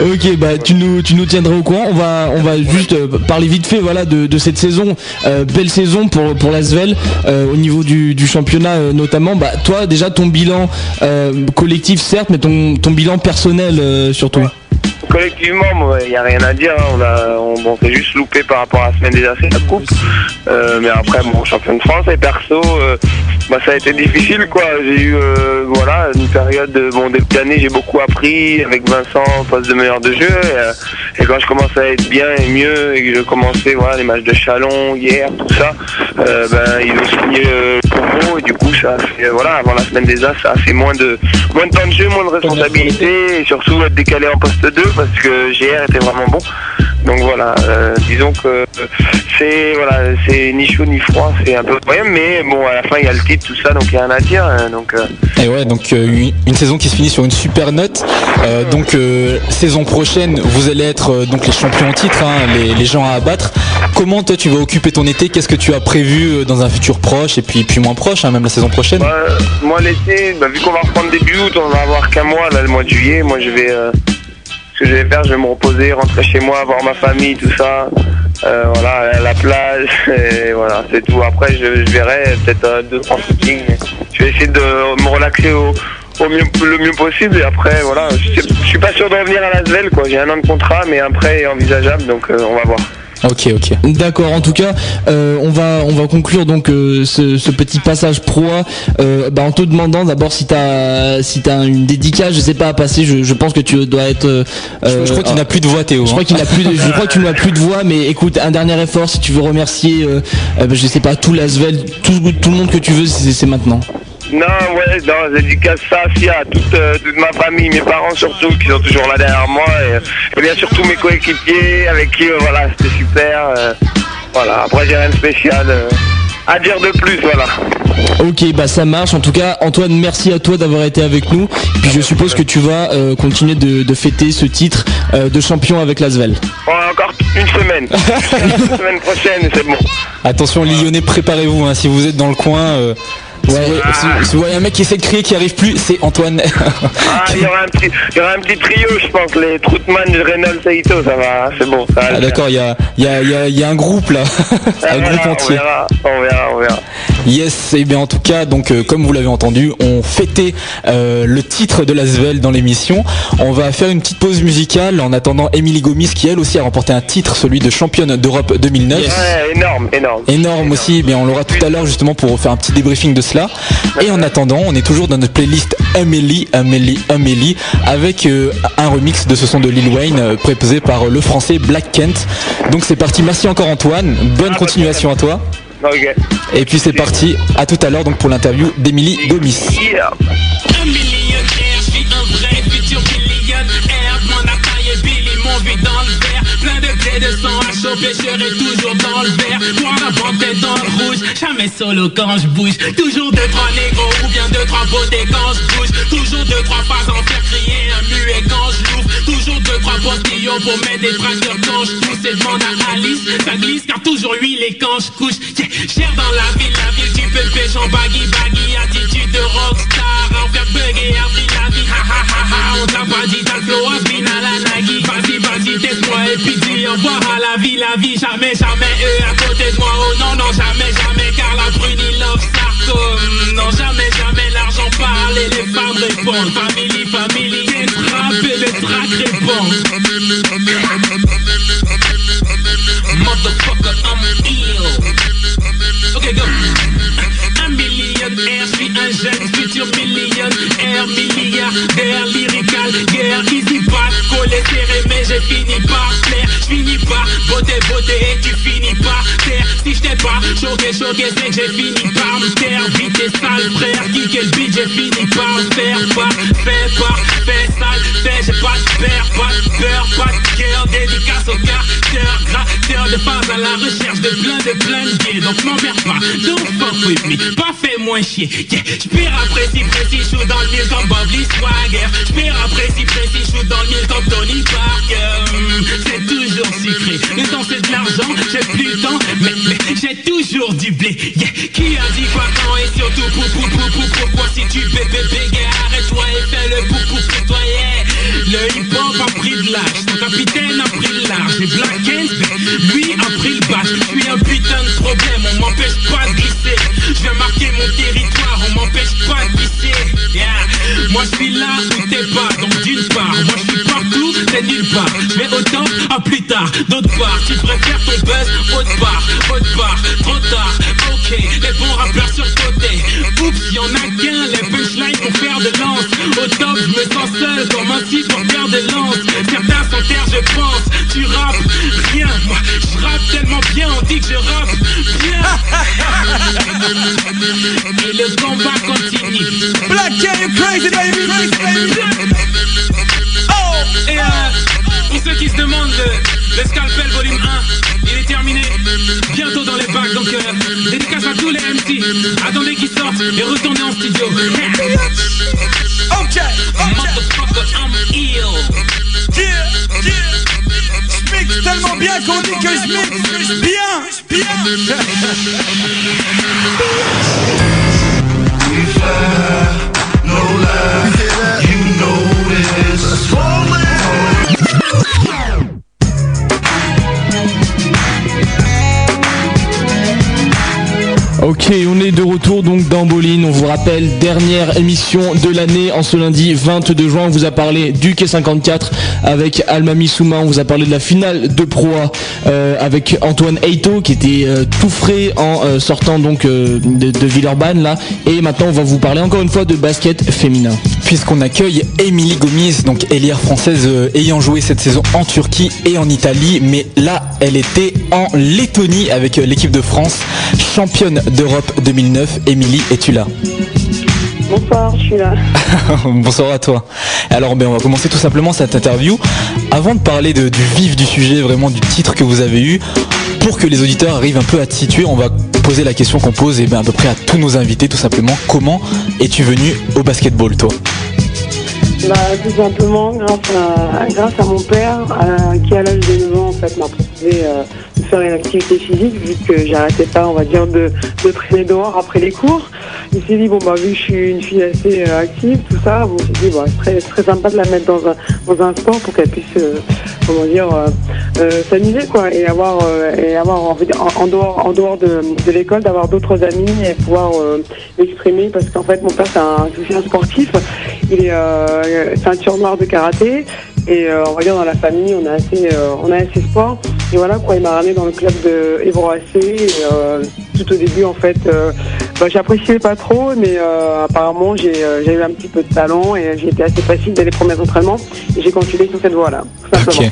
Ok, bah tu nous, tu nous tiendras au courant. On va, on va juste euh, parler vite fait, voilà, de, de cette saison, Euh, belle saison pour pour l'Asvel euh, au niveau du, du championnat euh, notamment. Bah toi déjà ton bilan euh, collectif certes, mais ton ton bilan personnel euh, surtout. Collectivement, il n'y a rien à dire. hein. On, a, on, bon, s'est juste loupé par rapport à la semaine déjà, c'est la coupe. Euh, mais après, bon, champion de France et perso, euh, bah, ça a été difficile. quoi. J'ai eu euh, voilà, une période, de- bon, début d'année, j'ai beaucoup appris avec Vincent, poste de meilleur de jeu. Et, et quand je commençais à être bien et mieux, et que je commençais voilà, les matchs de Chalon hier, tout ça, ben, ils ont signé le combo. Et du coup, ça fait, voilà, avant la semaine des As, ça a fait moins de, moins de temps de jeu, moins de responsabilité et surtout être décalé en poste 2 parce que GR était vraiment bon. Donc voilà, euh, disons que c'est voilà, c'est ni chaud ni froid, c'est un peu moyen, mais bon à la fin il y a le titre, tout ça, donc il y a rien à dire. hein, donc euh, Et ouais, donc euh, une, saison qui se finit sur une super note. Donc saison prochaine, vous allez être donc les champions en titre, hein, les, les gens à abattre. Comment toi tu vas occuper ton été? Qu'est-ce que tu as prévu dans un futur proche et puis puis moins proche, hein, même la saison prochaine? Euh, moi l'été, bah, vu qu'on va reprendre début août, on va avoir qu'un mois, là, le mois de juillet. Moi je vais, que je vais faire, je vais me reposer, rentrer chez moi, voir ma famille, tout ça. Euh, voilà, la plage, et voilà, c'est tout. Après je, verrai peut-être euh, deux trois footings. Je vais essayer de me relaxer au, mieux, le mieux possible. Et après voilà, je suis pas sûr de revenir à Lasvel, quoi. J'ai un an de contrat, mais un prêt est envisageable, donc euh, on va voir. Ok, ok. D'accord. En tout cas, euh, on va on va conclure donc euh, ce, ce petit passage pro euh, bah, en te demandant d'abord si t'as si t'as une dédicace, je sais pas à passer. Je, je pense que tu dois être. euh, Je- je crois qu'il n'a plus de voix, Théo, Je crois hein. qu'il n'a plus. De, je crois que tu n'as plus de voix. Mais écoute, un dernier effort si tu veux remercier. Euh, euh, bah, je sais pas tout l'Asvel, tout tout le monde que tu veux, c'est maintenant. Non, ouais, non, dédicace ça, si à toute, euh, toute ma famille, mes parents surtout, qui sont toujours là derrière moi, et, et bien sûr tous mes coéquipiers, avec qui, euh, voilà, c'était super. euh, voilà, après j'ai rien de spécial euh, à dire de plus, voilà. Ok, bah ça marche. En tout cas, Antoine, merci à toi d'avoir été avec nous. Puis je suppose que tu vas euh, continuer de, de fêter ce titre euh, de champion avec l'Asvel. Bon, encore une semaine. la semaine prochaine, c'est bon. Attention Lyonnais, préparez-vous. hein, si vous êtes dans le coin, euh, si, vous, si- si vous voyez un mec qui essaie de crier qui arrive plus, c'est Antoine. Ah, il y aura un petit, il y aura un petit trio, je pense, les Troutman, Reynolds, Saito, ça va, c'est bon. Ça va Ah, D'accord, il y a, y, a, y a- y a un groupe là, faire. un Ah, groupe entier. On verra, on verra, on verra. Yes, et bien en tout cas, donc euh, comme vous l'avez entendu, on fêtait euh, le titre de la Svel dans l'émission. On va faire une petite pause musicale en attendant Émilie Gomis qui elle aussi a remporté un titre, celui de championne d'Europe 2009. Ouais, énorme, énorme. Énorme aussi, mais on l'aura tout à l'heure justement pour faire un petit débriefing de cela. Et en attendant, on est toujours dans notre playlist Amélie, Amélie, Amélie, avec euh, un remix de ce son de Lil Wayne préposé par le français Black Kent. Donc c'est parti, merci encore Antoine, bonne continuation à toi. Ok. Et puis c'est parti, à tout à l'heure donc pour l'interview d'Émilie Gomis. Yeah. Dans le verre. Plein de clés de sang choper, je serai toujours dans le verre. Moi, la vente est dans le rouge, jamais solo quand je bouge. Toujours deux, trois négros ou bien deux, trois beautés quand je bouge. Toujours deux, trois phases en faire crier un muet quand je l'ouvre. Toujours deux, trois postillons pour mettre des tracteurs quand je pousse. Et demande à Alice, ça glisse car toujours huilé quand je couche. Cher dans la ville, la ville, tu peux le pêcher en baggy, baggy. Attitude de rockstar, en faire bugger, appris la vie. Ha ha ha ha, on t'a pas dit, t'as le flow, Asbin à la Nagui. Vas-y, vas-y, teste-moi et puis dis au revoir à la vie, la vie. Jamais, jamais eux à côté de moi. Oh non, non, jamais, jamais, car la brune, il love Sarko. Non, jamais, jamais, l'argent parle et les femmes répondent. Family, family, c'est rap et le track répond. Motherfucker, I'm ill. Ok, go. Un millionnaire, je suis un jeune futur millionnaire, milliardaire, lyrical, guerre, easy pas collé serré, mais j'ai fini par plaire, finis par beauté, beauté, et tu finis par terre. Si je t'ai pas choqué, choqué, c'est que j'ai fini par me taire. Vite et sale, frère, qui quel beat, j'ai fini par me faire pas, fait pas, fait sale, fait, j'ai pas de peur, pas de peur, pas de cœur, dédicace au caractère, gratteur de phase à la recherche de plein de plein de biais, donc m'emmerde pas, don't fuck with me, pas fait moins chier, yeah. J'pire après si précis, j'suis dans le mille comme Bob Lee Swagger, j'pire après si précis, j'suis dans le mille comme Tony Parker, Hmm, c'est toujours sucré, le temps c'est de l'argent, j'ai plus le temps, mais, mais j'ai toujours du blé, yeah. Qui a dit quoi quand et surtout pou pou pou pou pourquoi si tu bébé bébé arrête-toi et fais le pou pou pour toi, yeah. Le hip hop a pris de l'âge, son capitaine a pris de l'âge, et Black marquer mon territoire, on m'empêche pas de yeah. Moi je suis là où t'es pas, donc d'une part, moi je suis partout, t'es nulle part, je vais au top, à plus tard, d'autre part, tu préfères ton buzz, autre part, autre part, trop tard, ok, les bons rappeurs sur côté, oups, y'en a qu'un, les au top, je me sens seul, comme un six pour faire de lance, certains sont terre, je pense, tu rappes, rien, moi, je rappe tellement bien, on dit que je rappe bien, et le combat continue. Black you crazy baby, crazy baby. Ceux qui se demandent, le, le Scalpel volume 1, il est terminé bientôt dans les bacs, donc euh, dédicace à tous les MC. Attendez qu'ils sortent et retournez en studio. Ok, Motherfucker, I'm ill. Yeah, yeah. J'mixe tellement bien qu'on dit que j'mixe bien, bien. Ok, on est de retour donc dans Boline. On vous rappelle, dernière émission de l'année en ce lundi 22 juin. On vous a parlé du Quai 54 avec Almami Souma. On vous a parlé de la finale de proie euh, avec Antoine Eito qui était euh, tout frais en euh, sortant donc de, de Villeurbanne là. Et maintenant, on va vous parler encore une fois de basket féminin. Puisqu'on accueille Émilie Gomis, donc ailière française ayant joué cette saison en Turquie et en Italie, mais là elle était en Lettonie avec l'équipe de France, championne d'Europe 2009. Émilie, es-tu là? Bonsoir, je suis là. Bonsoir à toi. Alors ben, on va commencer tout simplement cette interview. Avant de parler de- du vif du sujet, vraiment du titre que vous avez eu, pour que les auditeurs arrivent un peu à te situer, on va poser la question qu'on pose eh ben, à peu près à tous nos invités, tout simplement. Comment es-tu venu au basketball, toi? Bah, tout simplement grâce à, grâce à mon père, euh, qui à l'âge de 9 ans en fait, m'a proposé euh, une activité physique vu que j'arrêtais pas, on va dire, de, de traîner dehors après les cours. Il s'est dit, bon, bah, vu que je suis une fille assez euh, active, tout ça, bon, on s'est dit, bah, c'est très, très sympa de la mettre dans un, dans un sport pour qu'elle puisse, euh, comment dire, euh, s'amuser, quoi, et avoir, et avoir en, en- dehors, en dehors de, de l'école, d'avoir d'autres amis et pouvoir l'exprimer parce qu'en fait, mon père, c'est un, c'est un sportif. Il est ceinture noire de karaté. Et on va dire dans la famille, on a assez, euh, on a assez sport. Et voilà quoi, il m'a ramené dans le club de Évroissé. Et euh, tout au début, en fait, euh, bah, j'appréciais pas trop, mais euh, apparemment, j'ai j'ai eu un petit peu de talent et j'ai été assez facile dès les premiers entraînements. Et j'ai continué sur cette voie-là, tout simplement.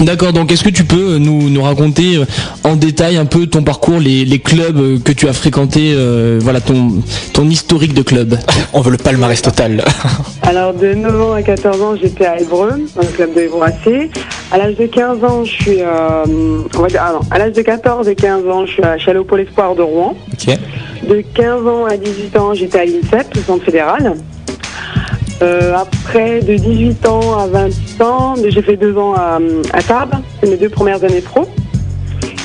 D'accord, donc est-ce que tu peux nous, nous raconter euh, en détail un peu ton parcours, les, les clubs euh, que tu as fréquentés, euh, voilà ton, ton historique de club? On veut le palmarès total. Alors de 9 ans à 14 ans, j'étais à Évreux, dans le club de Évroissé. À l'âge de 15 ans, je suis, euh, on va dire, ah non, à l'âge de 14 et 15 ans, je suis à Chalot-Pôle Espoir de Rouen. De 15 ans à 18 ans, j'étais à l'INSEP, le centre fédéral. Euh, après, de 18 ans à 20 ans, j'ai fait deux ans à, à Tarbes, c'est mes deux premières années pro.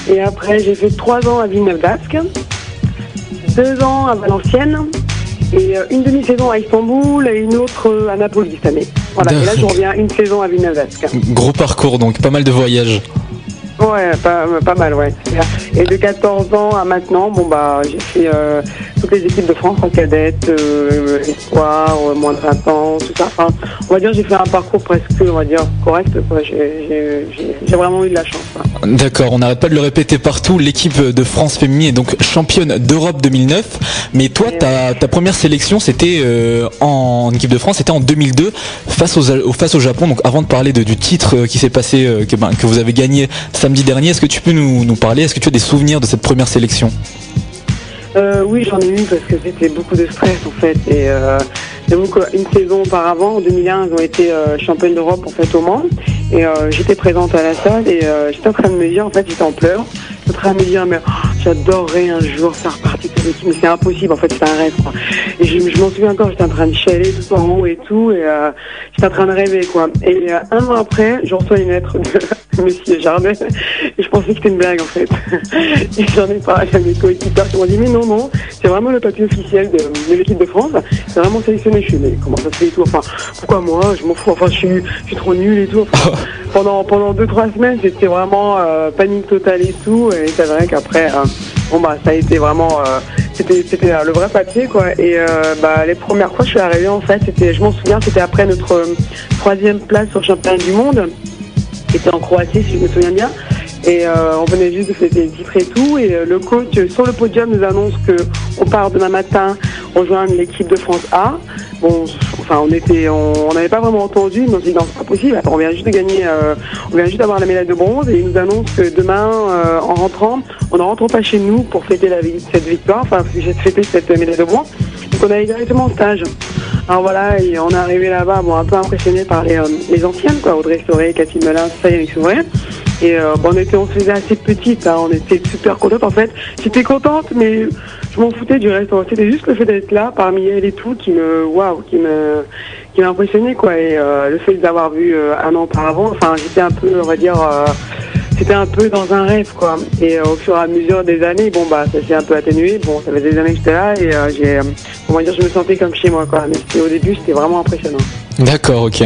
Et après, j'ai fait trois ans à Villeneuve d'Ascq, deux ans à Valenciennes, et euh, une demi-saison à Istanbul et une autre euh, à Napoli cette année. Voilà, et là, je reviens une saison à Villeneuve d'Ascq. Gros parcours donc, pas mal de voyages. Ouais, pas, pas mal, ouais. Et de 14 ans à maintenant, bon bah j'ai fait euh, toutes les équipes de France en cadette, euh, espoir, euh, moins de 20 ans, tout ça. Enfin, on va dire j'ai fait un parcours presque, on va dire, correct. J'ai- vraiment eu de la chance. D'accord, on n'arrête pas de le répéter partout. L'équipe de France féminine est donc championne d'Europe 2009. Mais toi, ta, ta première sélection, c'était euh, en équipe de France, c'était en 2002 face, aux, face au Japon. Donc, avant de parler de- du titre qui s'est passé, que, ben, que vous avez gagné samedi dernier, est-ce que tu peux nous, nous parler? Est-ce que tu as des souvenirs de cette première sélection Euh, oui, j'en ai eu parce que c'était beaucoup de stress en fait. Et euh, j'avoue qu'une saison auparavant, en 2001, ils ont été euh, championnes d'Europe en fait au Mans. Et j'étais présente à la salle et j'étais en train de me dire, en fait, j'étais en pleurs. Train de me dire, mais oh, j'adorerais un jour faire partie de cette équipe, mais c'est impossible. En fait, c'est un rêve. Quoi. Et je, m'en souviens encore, j'étais en train de chialer tout en haut et tout, et euh, j'étais en train de rêver quoi. Et euh, un an après, je reçois une lettre de Monsieur Jardin, et je pensais que c'était une blague en fait. Et j'en ai parlé à mes coéquipiers qui m'ont dit mais non non, c'est vraiment le papier officiel de, de l'équipe de France. C'est vraiment sélectionné. Je suis mais comment ça se fait et tout. Enfin pourquoi moi Je m'en fous. Enfin je suis, je suis trop nul et tout. Enfin, pendant pendant deux trois semaines c'était vraiment euh, panique totale et tout. Et c'est vrai qu'après euh, bon bah ça a été vraiment euh, c'était c'était euh, le vrai papier quoi. Et euh, bah les premières fois je suis arrivée en fait c'était je m'en souviens c'était après notre troisième place au championnat du monde qui était en Croatie, si je me souviens bien. Et euh, on venait juste de fêter le titre et tout. Et euh, le coach euh, sur le podium nous annonce que on part demain matin rejoindre l'équipe de France A. Bon, enfin, on était, on n'avait pas vraiment entendu, mais on s'est dit non, c'est pas possible. On vient juste de gagner, euh, on vient juste d'avoir la médaille de bronze et il nous annonce que demain, euh, en rentrant, on ne rentre pas chez nous pour fêter la, cette victoire, enfin, fêter cette médaille de bronze. Donc on allait directement en stage. Alors voilà, et on est arrivé là-bas, bon, un peu impressionné par les, euh, les anciennes, quoi, Audrey Soré, Cathy Melin, ça, Yannick Souvré. Et euh, on était, on se faisait assez petite, hein, on était super contente en fait. J'étais contente, mais je m'en foutais du reste. C'était juste le fait d'être là parmi elles et tout qui me, waouh, qui me, qui m'a impressionné quoi. Et euh, le fait d'avoir vu euh, un an auparavant, enfin, j'étais un peu, on va dire. euh, c'était un peu dans un rêve quoi. Et euh, au fur et à mesure des années, bon bah ça s'est un peu atténué. Bon, ça fait des années que j'étais là et euh, j'ai, euh, comment dire, je me sentais comme chez moi quoi. Mais au début, c'était vraiment impressionnant. D'accord, ok.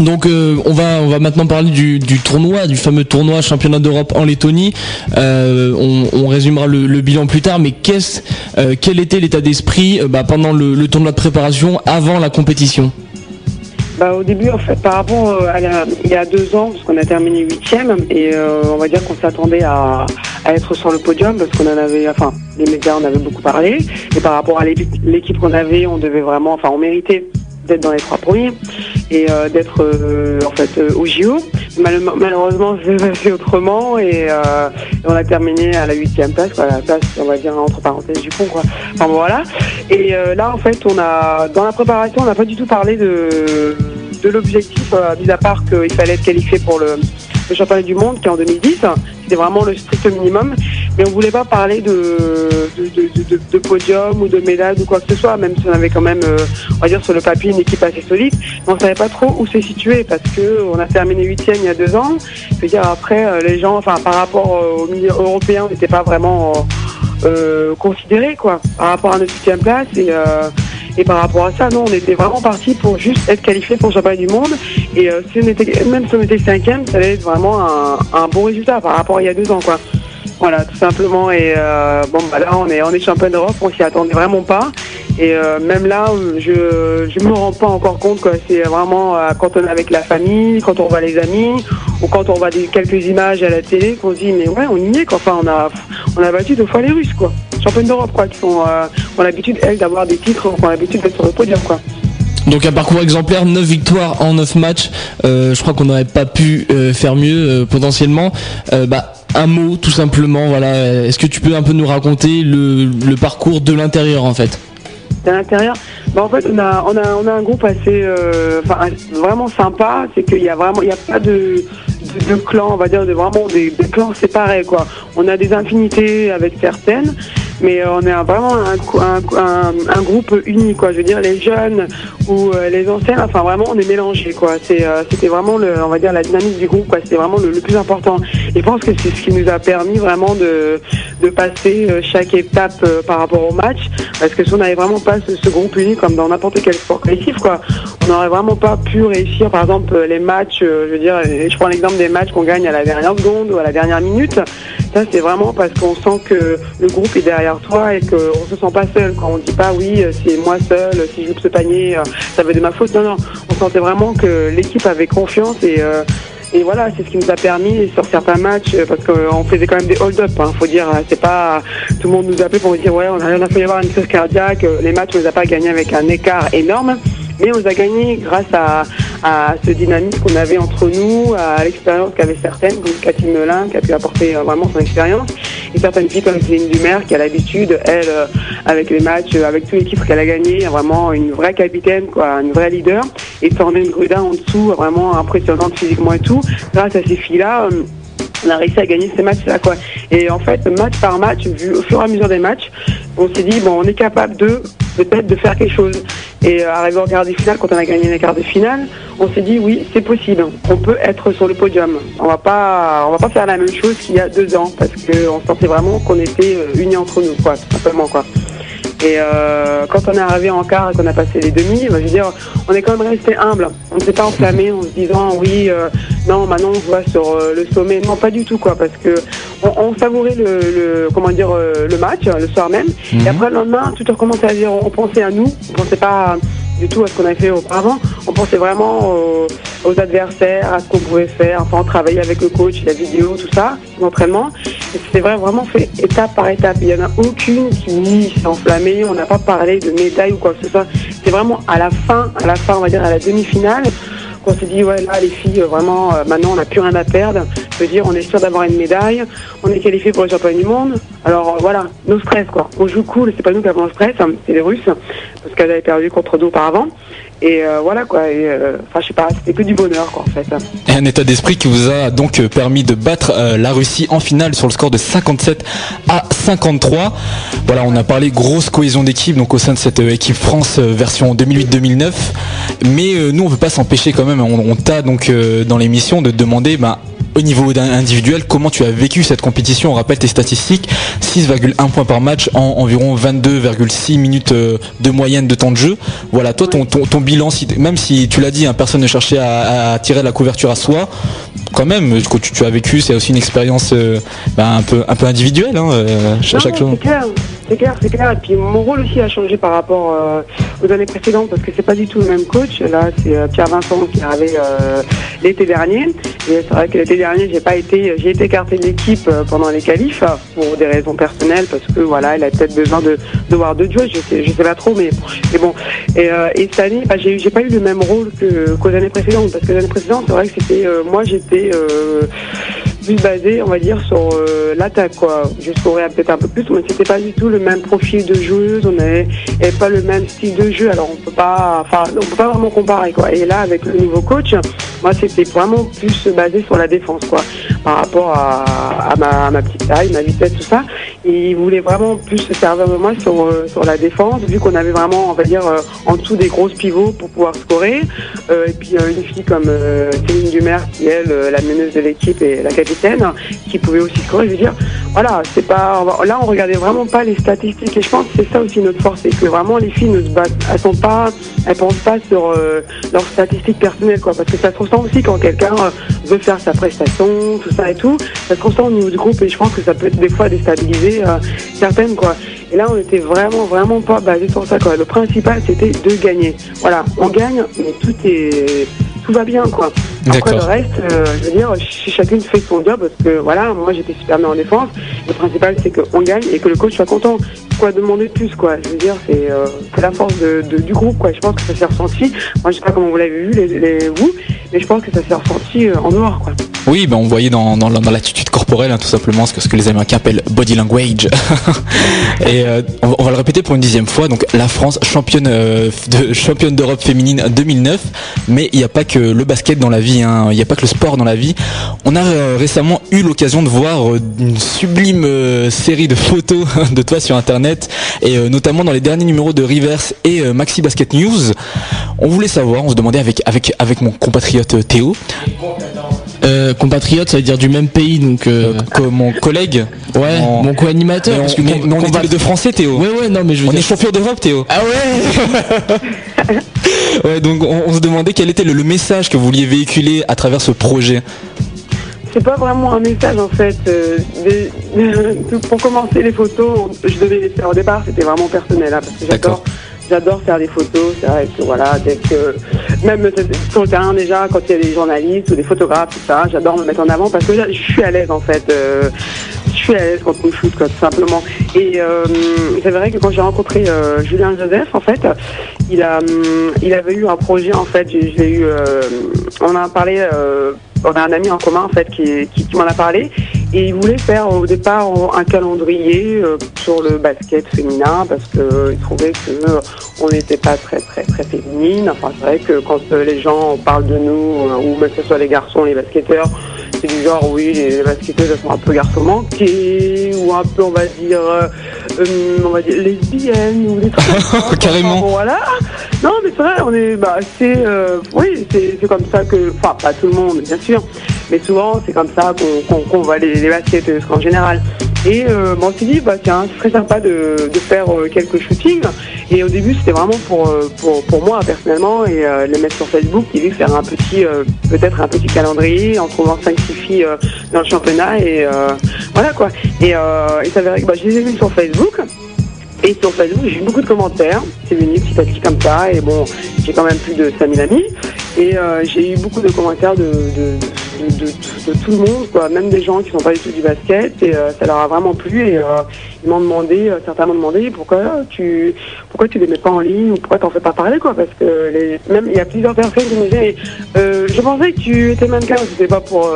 Donc euh, on va on va maintenant parler du, tournoi, du fameux tournoi championnat d'Europe en Lettonie. Euh, on, résumera le, bilan plus tard, mais qu'est-ce euh, quel était l'état d'esprit bah, pendant le, tournoi de préparation avant la compétition? Bah, au début, en fait, par rapport à il y a deux ans, parce qu'on a terminé huitième, et on va dire qu'on s'attendait à, être sur le podium, parce qu'on en avait, enfin, les médias en avaient beaucoup parlé, et par rapport à l'équipe qu'on avait, on devait vraiment, enfin, on méritait d'être dans les trois premiers, et euh, d'être, euh, en fait, euh, au JO. Mal- malheureusement, c'est passé autrement, et, on a terminé à la huitième place, la place, on va dire, entre parenthèses, du pont, quoi. Voilà. Et là, en fait, on a, dans la préparation, on n'a pas du tout parlé de, de l'objectif, mis à part qu'il fallait être qualifié pour le, le championnat du monde qui est en 2010. C'était vraiment le strict minimum. Mais on voulait pas parler de, podium ou de médaille ou quoi que ce soit, même si on avait quand même, euh, on va dire sur le papier, une équipe assez solide, mais on savait pas trop où se situer parce que on a terminé huitième il y a deux ans. Je veux dire après, euh, les gens, enfin par rapport au milieu européen, on n'était pas vraiment euh, considérés quoi, par rapport à notre huitième place et euh, par rapport à ça, non, on était vraiment parti pour juste être qualifié pour le championnat du monde. Et si on était, même si on était cinquième, ça allait être vraiment un, un bon résultat par rapport à il y a deux ans, quoi. Voilà, tout simplement. Et euh, bon, bah là, on est, on est champion d'Europe, on s'y attendait vraiment pas. Et euh, même là, je je me rends pas encore compte que c'est vraiment euh, quand on est avec la famille, quand on voit les amis, ou quand on voit quelques images à la télé, qu'on se dit mais ouais, on y est. Quoi. Enfin, on a on a battu deux fois les Russes, quoi. Championnes d'Europe, quoi, qui sont ont l'habitude elles d'avoir des titres, qui ont l'habitude d'être sur le podium, quoi. Donc un parcours exemplaire, 9 victoires en 9 matchs. Je crois qu'on n'aurait pas pu faire mieux potentiellement. Bah, un mot tout simplement, voilà. Est-ce que tu peux un peu nous raconter le, parcours de l'intérieur en fait? À l'intérieur? Bah, en fait, on a, on a, un groupe assez, euh, vraiment sympa. C'est qu'il y a vraiment, il n'y a pas de, de, de clans, on va dire, de vraiment des, des clans séparés, quoi. On a des infinités avec certaines, mais euh, on est vraiment un, un, un, un groupe uni, quoi. Je veux dire, les jeunes ou euh, les anciens, enfin, vraiment, on est mélangés, quoi. Euh, c'était vraiment, le, on va dire, la dynamique du groupe, quoi. C'était vraiment le, plus important. Et je pense que c'est ce qui nous a permis vraiment de, de passer chaque étape par rapport au match. Parce que si on n'avait vraiment pas ce, ce groupe uni comme dans n'importe quel sport collectif, quoi, on n'aurait vraiment pas pu réussir, par exemple, les matchs, je veux dire, je prends l'exemple des matchs qu'on gagne à la dernière seconde ou à la dernière minute. Ça, c'est vraiment parce qu'on sent que le groupe est derrière toi et qu'on se sent pas seul. Quand on dit pas, oui, euh, c'est moi seul, si je loupe ce panier, euh, ça va de ma faute. Non, non, on sentait vraiment que l'équipe avait confiance et euh, et voilà, c'est ce qui nous a permis sur certains matchs, euh, parce qu'on faisait quand même des hold-up, hein, faut dire, euh, c'est pas tout le monde nous appelait pour nous dire ouais, on a, on a failli avoir une crise cardiaque, euh, les matchs on les a pas gagnés avec un écart énorme, mais on a gagnés grâce à, à ce dynamisme qu'on avait entre nous, à l'expérience qu'avaient certaines, comme Cathy Melin, qui a pu apporter euh, vraiment son expérience, et certaines filles comme Céline Dumer, qui a l'habitude, elle, euh, avec les matchs, euh, avec tous les titres qu'elle a gagnés, vraiment une vraie capitaine, quoi, une vraie leader, et Sandrine Grudin en dessous, vraiment impressionnante physiquement et tout. Grâce à ces filles-là, on a réussi à gagner ces matchs-là, quoi. Et en fait, match par match, vu au fur et à mesure des matchs, on s'est dit, on est capable de, peut-être, de faire quelque chose. Et euh, arrivé au quart de finale, quand on a gagné les quarts de finale, on s'est dit, oui, c'est possible. On peut être sur le podium. On va pas, on va pas faire la même chose qu'il y a deux ans, parce qu'on sentait vraiment qu'on était euh, unis entre nous, tout simplement. Et euh, quand on est arrivé en quart et qu'on a passé les demi, bah, je veux dire, on est quand même resté humble. On ne s'est pas enflammé en se disant oui, euh, non, maintenant on se voit sur euh, le sommet. Non, pas du tout quoi, parce que on, on savourait le, le- comment dire euh, le match le soir même. Et après le lendemain, tout a commencé à dire, on pensait à nous, on pensait pas du tout à ce qu'on avait fait auparavant. On pensait vraiment aux, adversaires, à ce qu'on pouvait faire. Enfin, on travaillait avec le coach, la vidéo, tout ça, l'entraînement. Et c'était vrai, vraiment fait étape par étape. Il n'y en a aucune qui s'est enflammée. On n'a pas parlé de médaille ou quoi que ce soit. C'est vraiment à la fin, à la fin, on va dire à la demi-finale, qu'on s'est dit, ouais, là, les filles, vraiment, euh, maintenant, on n'a plus rien à perdre. Je veux dire, on est sûr d'avoir une médaille. On est qualifié pour le championnat du monde. Alors, euh, voilà, nos stress, quoi. On joue cool. C'est pas nous qui avons le stress, hein, c'est les Russes. Parce qu'elles avaient perdu contre nous auparavant. Et euh, voilà, quoi. Euh, Enfin, je sais pas, c'était que du bonheur, quoi, en fait. Et un état d'esprit qui vous a donc euh, permis de battre la Russie en finale sur le score de 57 à 53. Voilà, on a parlé grosse cohésion d'équipe donc au sein de cette équipe France version 2008-2009. Mais nous on veut pas s'empêcher quand même, on, t'a donc dans l'émission de demander bah, au niveau individuel comment tu as vécu cette compétition? On rappelle tes statistiques 6,1 points par match en environ 22,6 minutes euh, de moyenne de temps de jeu. Voilà, toi ton, ton, ton bilan, même si tu l'as dit, hein, personne ne cherchait à, à tirer la couverture à soi, quand même, ce que tu, tu as vécu, c'est aussi une expérience euh, bah, un, peu, un peu individuelle, hein, euh, chaque chose. C'est clair, c'est clair. Et puis mon rôle aussi a changé par rapport euh, aux années précédentes parce que c'est pas du tout le même coach. Là, c'est euh, Pierre Vincent qui est arrivé euh, l'été dernier. Et c'est vrai que l'été dernier, j'ai pas été, j'ai été écarté de l'équipe euh, pendant les qualifs pour des raisons personnelles parce que voilà, il a peut-être besoin de, de voir d'autres joueurs. Je sais, je sais pas trop, mais, bon. Et, et cette année, bah, j'ai, pas eu le même rôle que, qu'aux années précédentes parce que les années précédentes, c'est vrai que c'était, moi, j'étais plus basé, on va dire, sur euh, l'attaque, quoi. Je scorais peut-être un peu plus, mais c'était pas du tout le même profil de joueuse, on avait, avait pas le même style de jeu, alors on peut pas, enfin, on peut pas vraiment comparer, quoi. Et là, avec le nouveau coach, Moi, c'était vraiment plus basé sur la défense, quoi, par rapport à, ma, petite taille, ma vitesse, tout ça. Et il voulait vraiment plus se servir de moi sur, euh, sur la défense, vu qu'on avait vraiment, on va dire, euh, en dessous des grosses pivots pour pouvoir scorer. Euh, et puis une fille comme Céline Dumer, qui est la meneuse de l'équipe et la capitaine, qui pouvait aussi scorer. Je veux dire, voilà, c'est pas. Là, on regardait vraiment pas les statistiques. Et je pense que c'est ça aussi notre force, c'est que vraiment les filles ne se battent, elles sont pas, elles pensent pas sur leurs statistiques personnelles, quoi. Parce que ça se ressent aussi quand quelqu'un veut faire sa prestation, tout ça et tout. Ça se ressent au niveau du groupe et je pense que ça peut des fois déstabiliser euh, certaines, quoi. Et là, on était vraiment, vraiment pas basé sur ça, quoi. Le principal, c'était de gagner. Voilà, on gagne, mais tout est, tout va bien, quoi. Après, le reste, euh, je veux dire, ch- chacune fait son job parce que, voilà, moi, j'étais super bien en défense. Le principal, c'est qu'on gagne et que le coach soit content. Quoi demander de plus, quoi. Je veux dire, c'est euh, la force de, de- du groupe, quoi. Je pense que ça s'est ressenti. Moi, je sais pas comment vous l'avez vu, les, les- vous, mais je pense que ça s'est ressenti euh, en noir, quoi. Oui, ben on voyait dans, dans, dans l'attitude corporelle, hein, tout simplement, ce que, ce que les Américains appellent body language. Et on, va- on va le répéter pour une dixième fois. Donc la France championne de championne d'Europe féminine 2009. Mais il n'y a pas que le basket dans la vie. Hein. Il n'y a pas que le sport dans la vie. On a euh, récemment eu l'occasion de voir euh, une sublime euh, série de photos de toi sur Internet et notamment dans les derniers numéros de Reverse et Maxi Basket News. On voulait savoir, on se demandait avec avec avec mon compatriote Théo. Euh, compatriote, ça veut dire du même pays, donc. Euh, mon collègue. Ouais, Mon- mon co-animateur. Mais on- parce que mais- com- mais on est combat- tous les deux français, Théo. Ouais, ouais, non, mais je veux On dire- est champion d'Europe, Théo. Ah ouais Ouais, donc on, on se demandait quel était le, le message que vous vouliez véhiculer à travers ce projet. C'est pas vraiment un message en fait. euh, des- tout- pour commencer les photos, je devais les faire au départ, c'était vraiment personnel hein, parce que j'adore. J'adore faire des photos, c'est vrai que voilà, dès que même sur le terrain déjà, quand il y a des journalistes ou des photographes, tout ça, j'adore me mettre en avant parce que je je suis à l'aise en fait. euh, je suis à l'aise quand on shoot, quoi, tout simplement. Et euh, c'est vrai que quand j'ai rencontré euh, Julien Joseph, en fait, il a, hum, il avait eu un projet, en fait, j'ai eu, euh, on a parlé, euh, on a un ami en commun, en fait, qui, qui, qui m'en a parlé. Et il voulait faire au départ un calendrier euh, sur le basket féminin parce qu'il trouvait que euh, on n'était pas très très très féminine. Enfin c'est vrai que quand les gens parlent de nous, ou que ce soit les garçons, les basketteurs, c'est du genre oui les, basketteuses sont un peu garçons manqués ou un peu on va dire euh, euh, on va dire lesbiennes ou des trucs ça. Carrément. Enfin, bon, voilà. Non mais c'est vrai on est bah c'est euh, oui c'est comme ça que enfin pas tout le monde bien sûr mais souvent c'est comme ça qu'on voit les, les basketteuses en général. Et euh, bon, on dit, bah tiens, ce serait sympa de, de faire euh, quelques shootings. Et au début, c'était vraiment pour, euh, pour, pour moi personnellement et euh, les mettre sur Facebook. Et lui faire un petit, euh, peut-être un petit calendrier en trouvant 5-6 filles euh, dans le championnat. Et voilà quoi. Et il s'avérait que bah, je les ai vus sur Facebook. Et sur Facebook, j'ai eu beaucoup de commentaires. C'est venu petit à petit comme ça. Et bon, j'ai quand même plus de 5000 amis. Et j'ai eu beaucoup de commentaires de, de, de, de- tout le monde, quoi. même des gens qui sont pas du tout du basket. Et euh, ça leur a vraiment plu. Et euh, ils m'ont demandé, euh, certains m'ont demandé pourquoi tu pourquoi tu les mets pas en ligne ou pourquoi t'en fais pas parler, quoi. Parce que même il y a plusieurs personnes qui me disaient Je pensais que tu étais mannequin, c'était pas pour.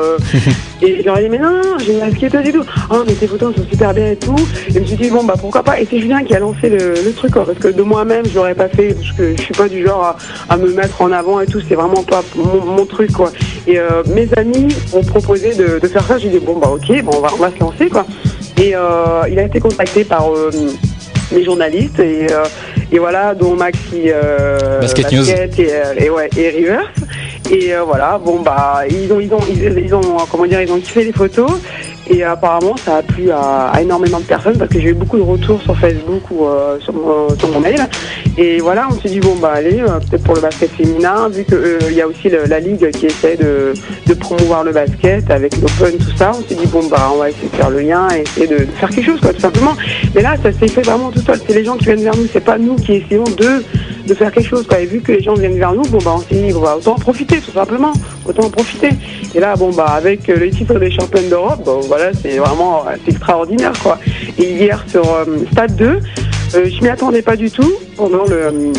et je leur ai dit Mais non, j'ai une basketteuse et tout. Ah, mais tes photos sont super bien et tout. Et je me suis dit Bon, bah pourquoi pas. Et c'est Julien qui a lancé le, truc, quoi. Parce que de moi-même, je l'aurais pas fait. Parce que je suis pas du genre à, à me mettre en avant et tout. C'est vraiment pas mon, mon truc, quoi. Et euh, mes amis ont proposé de, de faire ça. J'ai dit Bon, bah ok, bon, on, va, on va se lancer, quoi. Et euh, il a été contacté par euh, les journalistes et, euh, et voilà, dont Maxi euh, Basket News. et, et, ouais, et Rivers. Et euh, voilà, bon bah ils ont ils ont ils, ils ont comment dire ils ont kiffé les photos et apparemment ça a plu à, à énormément de personnes parce que j'ai eu beaucoup de retours sur Facebook ou euh, sur, mon, sur mon mail. Et voilà, on s'est dit bon bah allez euh, peut-être pour le basket féminin vu que euh, y a aussi la ligue qui essaie de, de promouvoir le basket avec l'open tout ça. On s'est dit bon bah on va essayer de faire le lien et essayer de, faire quelque chose quoi tout simplement. Mais là ça s'est fait vraiment tout seul. C'est les gens qui viennent vers nous, c'est pas nous qui essayons de de faire quelque chose quoi. Et vu que les gens viennent vers nous, bon bah on s'est dit bon, bah, autant en profiter tout simplement, autant en profiter. Et là bon bah avec euh, le titre des championnes d'Europe, bon voilà c'est vraiment euh, extraordinaire quoi. Et hier sur euh, Stade 2, euh, je m'y attendais pas du tout pendant euh,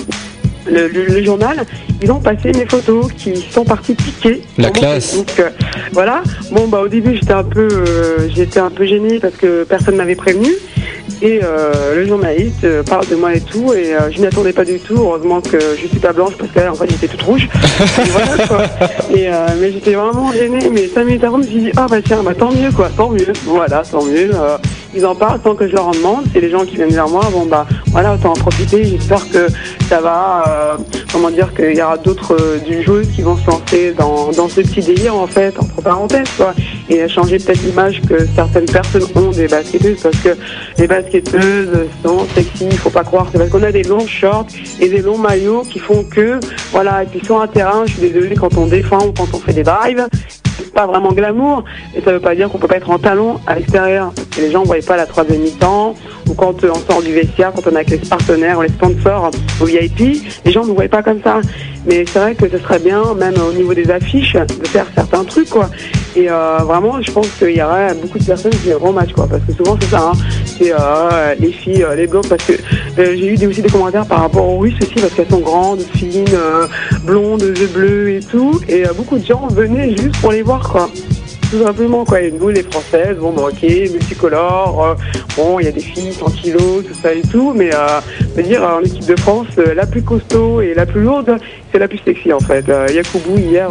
le- le journal, ils ont passé mes photos qui sont parties piquer. La classe. Facebook. Euh, voilà. Bon bah au début j'étais un peu euh, j'étais un peu gênée parce que personne m'avait prévenu. Et euh, le journaliste euh, parle de moi et tout, et euh, je m'y attendais pas du tout. Heureusement que je suis pas blanche parce que là, en fait, j'étais toute rouge. Et voilà, quoi. Et, euh, mais j'étais vraiment gênée. Mais 5 minutes avant, je me suis dit, ah bah tiens, bah tant mieux, quoi, tant mieux. Voilà, tant mieux. Euh, ils en parlent sans que je leur en demande. C'est les gens qui viennent vers moi. Bon bah voilà, autant en profiter. J'espère que ça va. euh, comment dire qu'il y d'autres euh, du joueuses qui vont se lancer dans, dans ce petit délire en fait, entre parenthèses quoi, et changer peut-être l'image que certaines personnes ont des basketteuses parce que les basketteuses sont sexy. Il faut pas croire. C'est parce qu'on a des longs shorts et des longs maillots qui font que voilà. Et puis sur un terrain, je suis désolée quand on défend ou quand on fait des drives pas vraiment glamour et ça veut pas dire qu'on peut pas être en talon à l'extérieur. Les gens ne voient pas la troisième mi-temps ou quand on sort du vestiaire quand on est avec les partenaires ou les sponsors au VIP les gens ne voient pas comme ça. Mais c'est vrai que ce serait bien même au niveau des affiches de faire certains trucs quoi et euh, vraiment je pense qu'il y aurait beaucoup de personnes qui viendront au match quoi. Parce que souvent c'est ça hein. c'est euh, les filles euh, les blondes. Parce que j'ai eu aussi des commentaires par rapport aux Russes aussi parce qu'elles sont grandes fines blondes yeux bleus et tout. Et beaucoup de gens venaient juste pour les voir quoi. Tout simplement quoi. Et nous les françaises bon bah, ok multicolores bon il y a des filles 100 kilos tout ça et tout. Mais je veux dire en équipe de France la plus costaud et la plus lourde c'est la plus sexy en fait. Yakoubou hier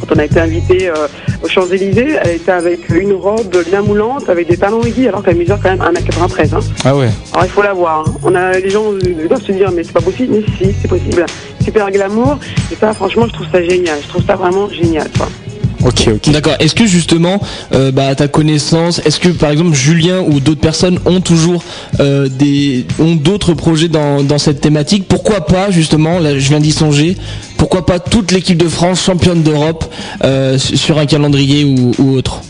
quand on a été invité euh, aux Champs-Élysées, elle était avec une robe bien moulante, avec des talons aiguilles, alors qu'elle mesure quand même 1m93. Hein. Ah ouais. Alors il faut la voir. hein. On a les gens euh, doivent se dire mais c'est pas possible, mais si c'est possible. Super glamour. Et ça franchement je trouve ça génial. Je trouve ça vraiment génial. Quoi. Ok. D'accord. Est-ce que justement, euh, bah, à ta connaissance, est-ce que par exemple Julien ou d'autres personnes ont toujours euh, d'autres projets dans, cette thématique? Pourquoi pas justement Là, je viens d'y songer. Pourquoi pas toute l'équipe de France championne d'Europe euh, sur un calendrier ou autre?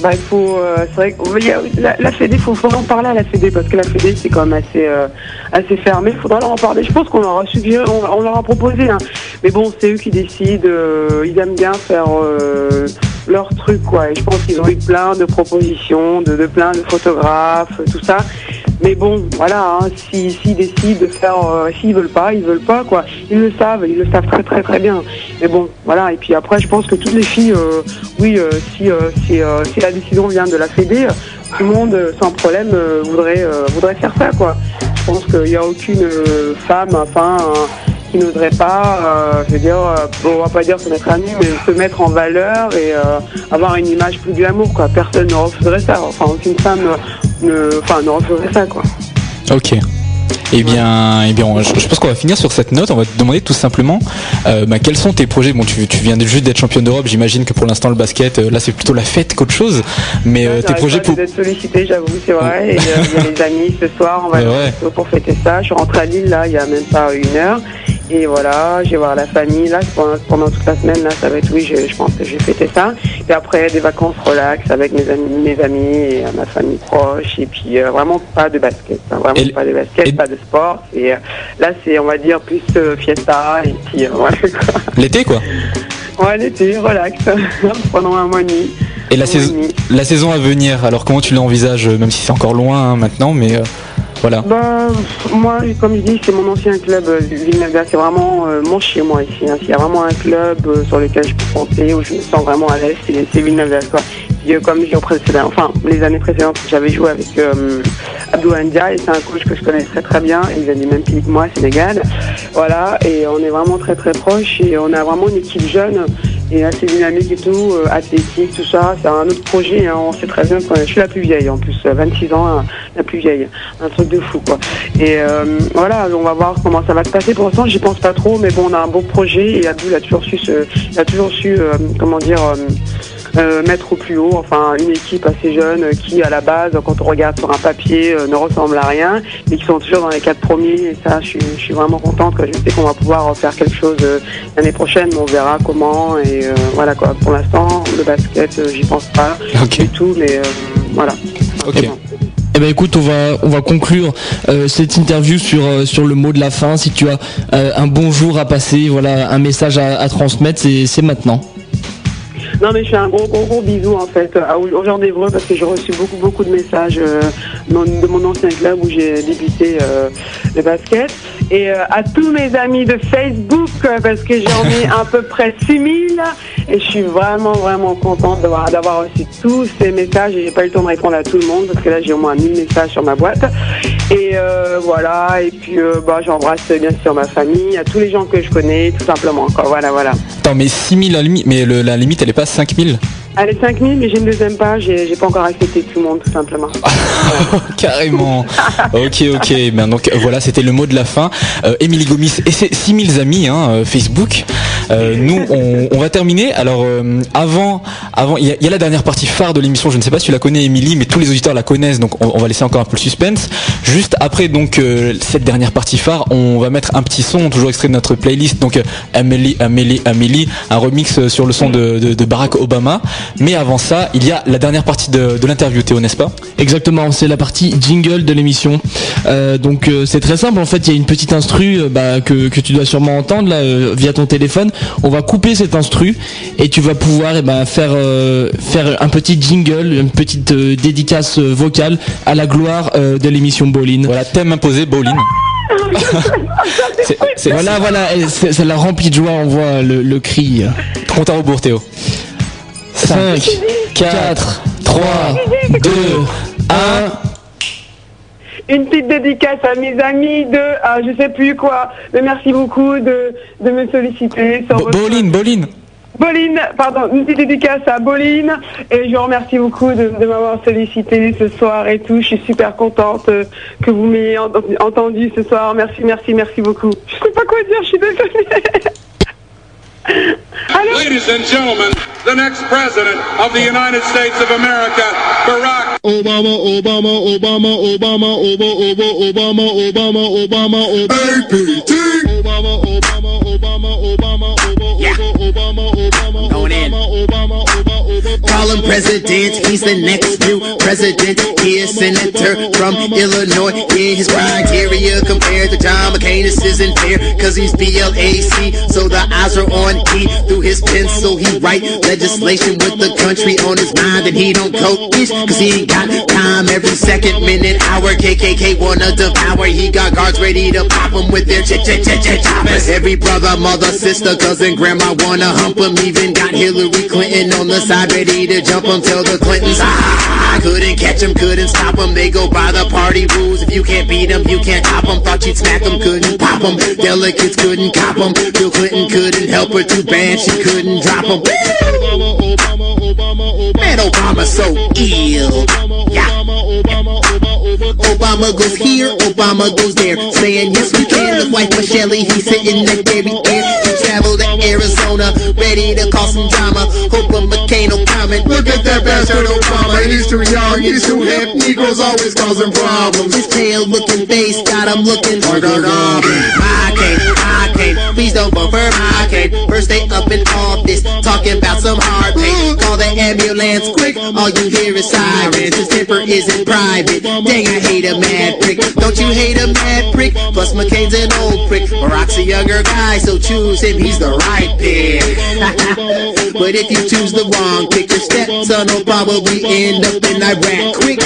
Bah il faut, euh, c'est vrai que il la, la Fédé, faut, faut en parler à la Fédé parce que la Fédé c'est quand même assez, euh, assez fermé. Il faudra leur en parler. Je pense qu'on leur a suggéré, on, on leur a proposé. hein. Mais bon, c'est eux qui décident. euh, ils aiment bien faire euh, leur truc quoi. Et je pense qu'ils ont eu plein de propositions, de, plein de photographes, tout ça. Mais bon, voilà, hein, si- s'ils décident de faire, euh, s'ils veulent pas, ils veulent pas quoi. Ils le savent, ils le savent très très très bien. Mais bon, voilà. Et puis après, je pense que toutes les filles, euh, oui, euh, si, euh, si, si la décision vient de la Fédé, tout le monde sans problème voudrait voudrait faire ça quoi. Je pense qu'il n'y a aucune femme, enfin. Qui n'oserait pas, euh, je veux dire, euh, bon, on va pas dire se mettre à nu, mais se mettre en valeur et euh, avoir une image plus glamour, quoi. Personne ne refuserait ça, enfin, aucune femme ne, enfin, ne refuserait ça, quoi. Ok. Eh bien, eh bien, je, pense qu'on va finir sur cette note. On va te demander tout simplement, euh, bah, quels sont tes projets? Bon, tu, tu viens juste d'être championne d'Europe. J'imagine que pour l'instant le basket, euh, là, c'est plutôt la fête qu'autre chose. Mais euh, tes projets pour d'être sollicité, j'avoue, c'est vrai. Et il y a les amis ce soir, on va aller ouais. pour fêter ça. Je suis rentrée à Lille là, il y a même pas une heure. Et voilà, je vais voir la famille là pendant, pendant toute la semaine là, ça va être oui, je, je pense que je vais fêter ça. Et après des vacances relax avec mes amis, mes amis et ma famille proche. Et puis euh, vraiment pas de basket, hein, vraiment Et- pas de basket, pas de sport. Et euh, là c'est on va dire plus euh, fiesta et puis voilà quoi. l'été, quoi. Ouais l'été, relax pendant un mois et demi. Et la saison, la saison à venir. Alors, comment tu l'envisages, même si c'est encore loin hein, maintenant, mais voilà. Bah, moi, comme je dis, c'est mon ancien club euh, Villeneuve. C'est vraiment euh, mon chez moi ici. hein. S'il y a vraiment un club euh, sur lequel je peux compter, où je me sens vraiment à l'aise, c'est Villeneuve. Quoi. Euh, comme au précédent, enfin, les années précédentes, j'avais joué avec euh, Abdou Andia, et c'est un coach que je connais très très bien. Il vient du même pays que moi, Sénégal. Voilà, et on est vraiment très très proches, et on a vraiment une équipe jeune et assez dynamique et tout, euh, athlétique, tout ça. C'est un autre projet, hein. on sait très bien que je suis la plus vieille en plus, euh, 26 ans, hein, la plus vieille. Un truc de fou quoi. Et euh, voilà, on va voir comment ça va se passer. Pour l'instant, j'y pense pas trop, mais bon, on a un beau projet et Abdul a toujours su, se, a toujours su, euh, comment dire. Euh, mettre au plus haut, enfin une équipe assez jeune euh, qui à la base, quand on regarde sur un papier, euh, ne ressemble à rien, mais qui sont toujours dans les quatre premiers. Et ça, je suis, je suis vraiment contente. Quoi. Je sais qu'on va pouvoir faire quelque chose l'année prochaine, mais on verra comment. Et voilà quoi. Pour l'instant, le basket, j'y pense pas du tout, mais voilà. Ok. Eh ben écoute, on va on va conclure euh, cette interview sur euh, sur le mot de la fin. Si tu as euh, un bonjour à passer, voilà, un message à, à transmettre, c'est maintenant. Non mais je fais un gros gros gros bisou en fait à- aux gens d'Evreux parce que j'ai reçu beaucoup beaucoup de messages euh, de mon ancien club où j'ai débuté euh, le basket. Et euh, à tous mes amis de Facebook parce que j'en ai à peu près 6000 et je suis vraiment vraiment contente d'avoir d'avoir reçu tous ces messages et j'ai pas eu le temps de répondre à tout le monde parce que là j'ai au moins 1000 messages sur ma boîte et euh, voilà et puis euh, bah, j'embrasse bien sûr ma famille, à tous les gens que je connais tout simplement quoi. Voilà voilà. Attends, mais 6000 la limite, mais la limite elle est pas 5000 Allez 5000 mais j'ai ne deuxième pas, j'ai pas encore accepté tout le monde tout simplement. Carrément. ok, ok. Ben donc voilà, c'était le mot de la fin. Euh, Émilie Gomis et ses 6000 amis hein, euh, Facebook. Euh, nous, on, va terminer. Alors euh, avant, avant, il y, a- la dernière partie phare de l'émission. Je ne sais pas si tu la connais, Émilie, mais tous les auditeurs la connaissent. Donc on, va laisser encore un peu le suspense. Juste après donc euh, cette dernière partie phare, on va mettre un petit son, toujours extrait de notre playlist. Donc euh, Amélie, Amélie, Amélie, un remix euh, sur le son de Barack Obama. Mais avant ça, il y a la dernière partie de, de l'interview, Théo, n'est-ce pas? Exactement, c'est la partie jingle de l'émission. Euh, donc euh, c'est très simple, en fait il y a une petite instru euh, bah, que, que tu dois sûrement entendre là, euh, via ton téléphone. On va couper cette instru et tu vas pouvoir eh ben, faire, euh, faire un petit jingle, une petite euh, dédicace euh, vocale à la gloire euh, de l'émission Bolin. Voilà, thème imposé, Bolin. voilà, voilà, et c'est- ça la remplit de joie, on voit le, le cri. Compte à rebours, Théo. 5, 4, 3, 2, 1. Une petite dédicace à mes amis de, ah, je sais plus quoi, mais merci beaucoup de, de me solliciter. Boline, Boline. Boline, pardon, une petite dédicace à Boline et je vous remercie beaucoup de, de m'avoir sollicité ce soir et tout. Je suis super contente euh, que vous m'ayez en- entendu ce soir. Merci, merci, merci beaucoup. Je sais pas quoi dire, je suis désolée. Ladies and gentlemen, the next president of the United States of America, Barack Obama, Obama, Obama, Obama, Obama, Obama, Obama, Obama, Obama, APT. Obama, Obama, Obama, Obama, Obama, Obama, Obama, Obama, Obama, Obama, Call him president, he's the next new president. He is senator from Illinois. Yeah, his criteria compared to John McCain this isn't fair, cause he's BLAC, so the eyes are on key. Through his pencil, he write legislation with the country on his mind, and he don't cope cause he ain't got time every second, minute, hour. KKK wanna devour, he got guards ready to pop him with their chick, chick, chick, chick, choppers. Every brother, mother, sister, cousin, grandma wanna hump him, even got Hillary Clinton on the side ready to jump him. Tell the Clintons, ah, couldn't catch him, couldn't stop him. They go by the party rules. If you can't beat him, you can't top him. Thought you'd smack him, couldn't pop him. Delegates couldn't cop him. Bill Clinton couldn't help her too bad, she couldn't drop him. Man, Obama's so ill. Yeah. Obama goes here, Obama goes there. Saying yes we can with wife Michelle, he's sitting at Derry Air. He traveled to Arizona, ready to cause some drama. Hope a McCain comment. Look at that bastard Obama, he's too young, he's too hip. Negroes always causing problems. His pale looking face got him looking like a goblin. Please don't vote for my. First they up in office, talking about some hard pay. Call the ambulance quick, all you hear is sirens. His temper isn't private. Dang, I hate a mad prick. Don't you hate a mad prick? Plus McCain's an old prick. Barack's a younger guy, so choose him, he's the right pick. but if you choose the wrong pick, your stepson will probably end up in Iraq quick.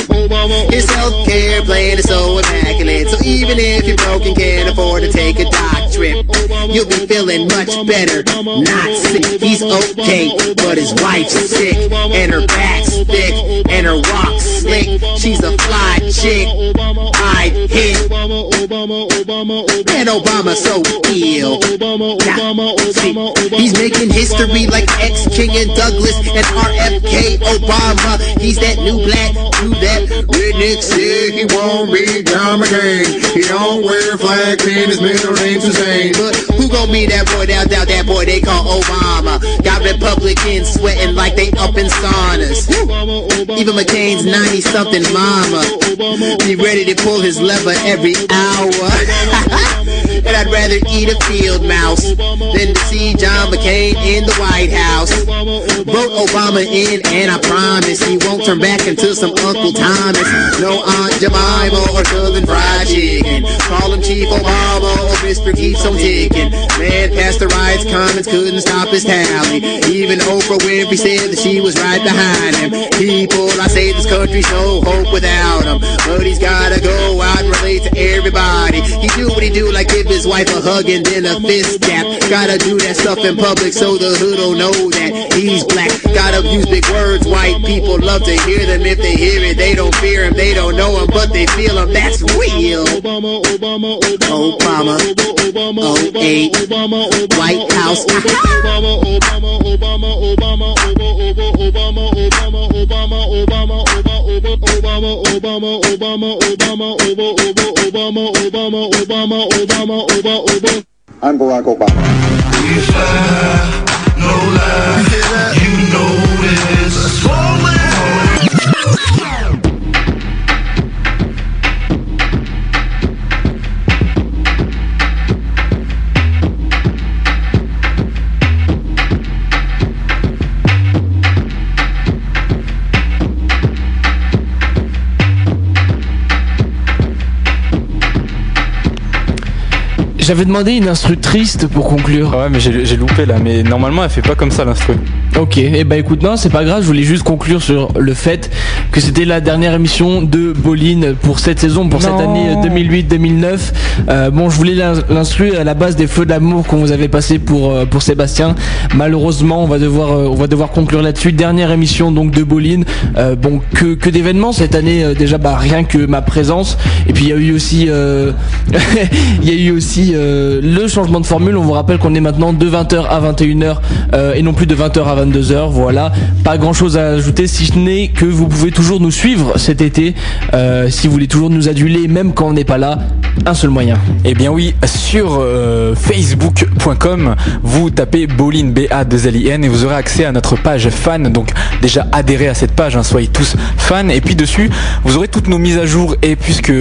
His health care plan is so immaculate, so even if you're broke and can't afford to take a dock trip, you'll be feeling much better. Not sick, he's okay, but his wife's sick, and her back's thick, and her walk's slick. She's a fly chick. I hit. Man, Obama's so ill. He's making history like X King and Douglas and RFK Obama. He's that new black, new that redneck sick. He won't be John McCain. He don't wear flag pin. His middle name's Hussein. But who gon' be that boy down, down, that boy they call Obama? Got Republicans sweating like they up in saunas. Even McCain's 90 something mama. Be ready to pull his lever every hour. And I'd rather eat a field mouse than to see John McCain in the White House. Vote Obama in, and I promise he won't turn back into some Uncle Thomas. No Aunt Jemima or Southern Fried Chicken. Call him Chief Obama or Mr. Keeps on ticking. Man, past the riots, comments couldn't stop his tally. Even Oprah Winfrey said that she was right behind him. People, I say this country's no hope without him. But he's gotta go out and relate to everybody. He do what he do like this give his wife a hug and then a fist tap. Gotta do that stuff in public so the hood don't know that he's black. Gotta use big words, white people love to hear them. If they hear it, they don't fear him, they don't know him, but they feel him. That's real. Obama, Obama, Obama, Obama, 08, White House. Obama, Obama, Obama, Obama, Obama, Obama, Obama, Obama, Obama, Obama, Obama, Obama, Obama, Obama, Obama, Obama, Obama, Obama, Obama, Obama. I'm Barack Obama. No lie, you know this. J'avais demandé une instru triste pour conclure. Ouais, mais j'ai loupé là. Mais normalement, elle fait pas comme ça l'instru. Ok, et bah écoute, non, c'est pas grave, je voulais juste conclure sur le fait que c'était la dernière émission de Bolin pour cette saison, pour cette année 2008-2009. Euh, bon, je voulais l'in- l'instruire à la base des feux d'amour qu'on vous avait passé pour, euh, pour Sébastien. Malheureusement, on va devoir, euh, on va devoir conclure là-dessus. Dernière émission donc de Bolin. Euh, bon, que, que d'événements cette année, euh, déjà, bah rien que ma présence. Et puis il y a eu aussi, euh, il y a eu aussi euh, le changement de formule. On vous rappelle qu'on est maintenant de 20h à 21h euh, et non plus de 20h à 22h. Voilà, pas grand chose à ajouter si ce n'est que vous pouvez toujours nous suivre cet été. Euh, si vous voulez toujours nous aduler, même quand on n'est pas là, un seul moyen. Eh bien oui, sur euh, facebook.com, vous tapez Bolin B A 2 L N et vous aurez accès à notre page fan. Donc déjà adhérez à cette page, hein, soyez tous fans. Et puis dessus, vous aurez toutes nos mises à jour. Et puisque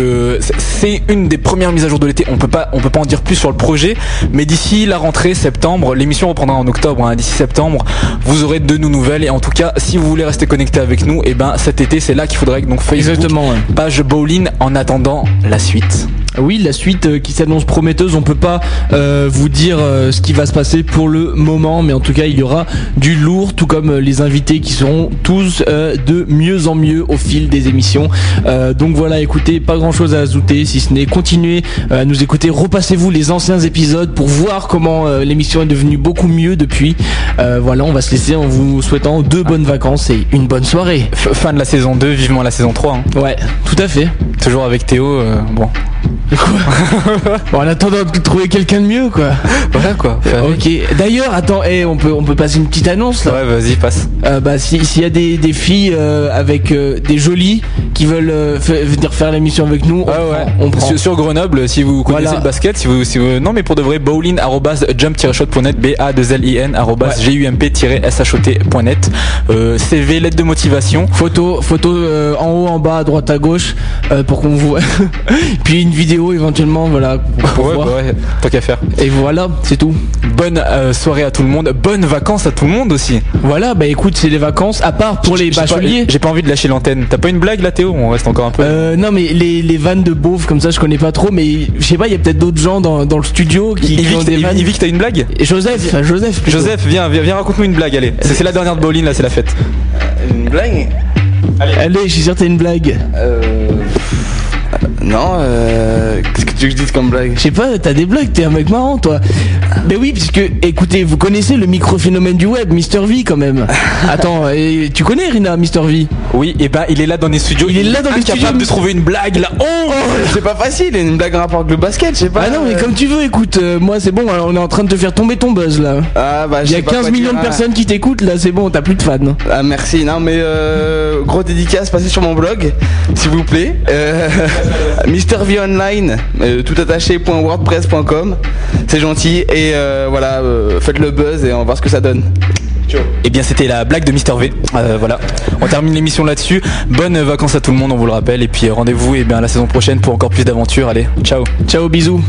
c'est une des premières mises à jour de l'été, on peut pas, on peut pas en dire plus sur le projet. Mais d'ici la rentrée septembre, l'émission reprendra en octobre. hein, d'ici septembre, vous aurez de nos nouvelles. Et en tout cas, si vous voulez rester connecté avec nous, et ben cet été, c'est là qu'il faudrait que donc Facebook, Exactement, ouais. page Bolin en attendant la suite. Oui, la suite euh, qui s'annonce prometteuse. On peut pas euh, vous dire euh, ce qui va se passer pour le moment, mais en tout cas, il y aura du lourd, tout comme euh, les invités qui seront tous euh, de mieux en mieux au fil des émissions. Euh, donc voilà, écoutez, pas grand chose à ajouter, si ce n'est continuer à nous écouter. Repassez-vous les anciens épisodes pour voir comment l'émission est devenue beaucoup mieux depuis. Euh, voilà, on va se laisser en vous souhaitant deux bonnes vacances et une bonne soirée. F- fin de la saison 2, vivement la saison 3. hein. Ouais, tout à fait. Toujours avec Théo, euh, bon. Bon, en attendant de trouver quelqu'un de mieux, quoi. Voilà quoi. Ok. D'ailleurs, attends, eh, on peut on peut passer une petite annonce là. Ouais, vas-y, passe. Euh, bah si- s'il y a des, des filles euh, avec euh, des jolies qui veulent euh, venir faire l'émission avec nous, on Ouais, prend, ouais. on prend. Sur, sur Grenoble, si vous connaissez Voilà. le basket, si vous, si vous- non mais pour de vrai, bowling arrobas jump-shot.net, b a 2 l i n arrobas g u m p s h o t.net. Euh, CV, lettre de motivation. Photo, photo euh, en haut, en bas, à droite, à gauche, euh, pour qu'on voit. Puis une vidéo éventuellement, voilà. Pour, Ouais, voir. bah ouais, tant qu'à faire. Et voilà, c'est tout. Bonne soirée à tout le monde, bonnes vacances à tout le monde aussi. Voilà, bah écoute, c'est les vacances. À part pour les J'ai pas- bacheliers. J'ai pas envie de lâcher l'antenne. T'as pas une blague là, Théo? On reste encore un peu. Euh, non mais les, les vannes de beauf comme ça je connais pas trop mais je sais pas il y a peut-être d'autres gens dans, dans le studio qui, qui ont des vannes. Yvick, t'as une blague? Et Joseph, Joseph. plutôt. Joseph, viens, viens, viens raconte-nous une blague, allez. C'est la dernière de bowling là, c'est la fête. Une blague? Allez, je suis sûr que t'as une blague. Euh. Non, euh. Qu'est-ce que tu veux que je dise comme blague? Je sais pas, t'as des blagues, t'es un mec marrant toi. Mais oui, puisque écoutez, vous connaissez le micro-phénomène du web, Mr V quand même. Attends, et tu connais Rina, Mr V? Oui, et ben il est là dans les studios. Il est là dans les incapable studios, de trouver une blague là. Oh C'est pas facile, une blague en rapport avec le basket, je sais pas. Ah non mais comme tu veux, écoute, euh, moi c'est bon, on est en train de te faire tomber ton buzz là. Ah bah Il y a sais pas 15 quoi millions dire, de hein. personnes qui t'écoutent là, c'est bon, t'as plus de fans. Ah merci, non mais euh, gros dédicace, passez sur mon blog, s'il vous plaît. Euh, Mr V Online, euh, tout attaché .wordpress.com, c'est gentil et euh, voilà, euh, faites le buzz et on va voir ce que ça donne. Eh bien c'était la blague de Mister V. Euh, voilà. On termine l'émission là-dessus. Bonnes vacances à tout le monde, on vous le rappelle. Et puis rendez-vous eh bien la saison prochaine pour encore plus d'aventures. Allez, ciao. Ciao, bisous.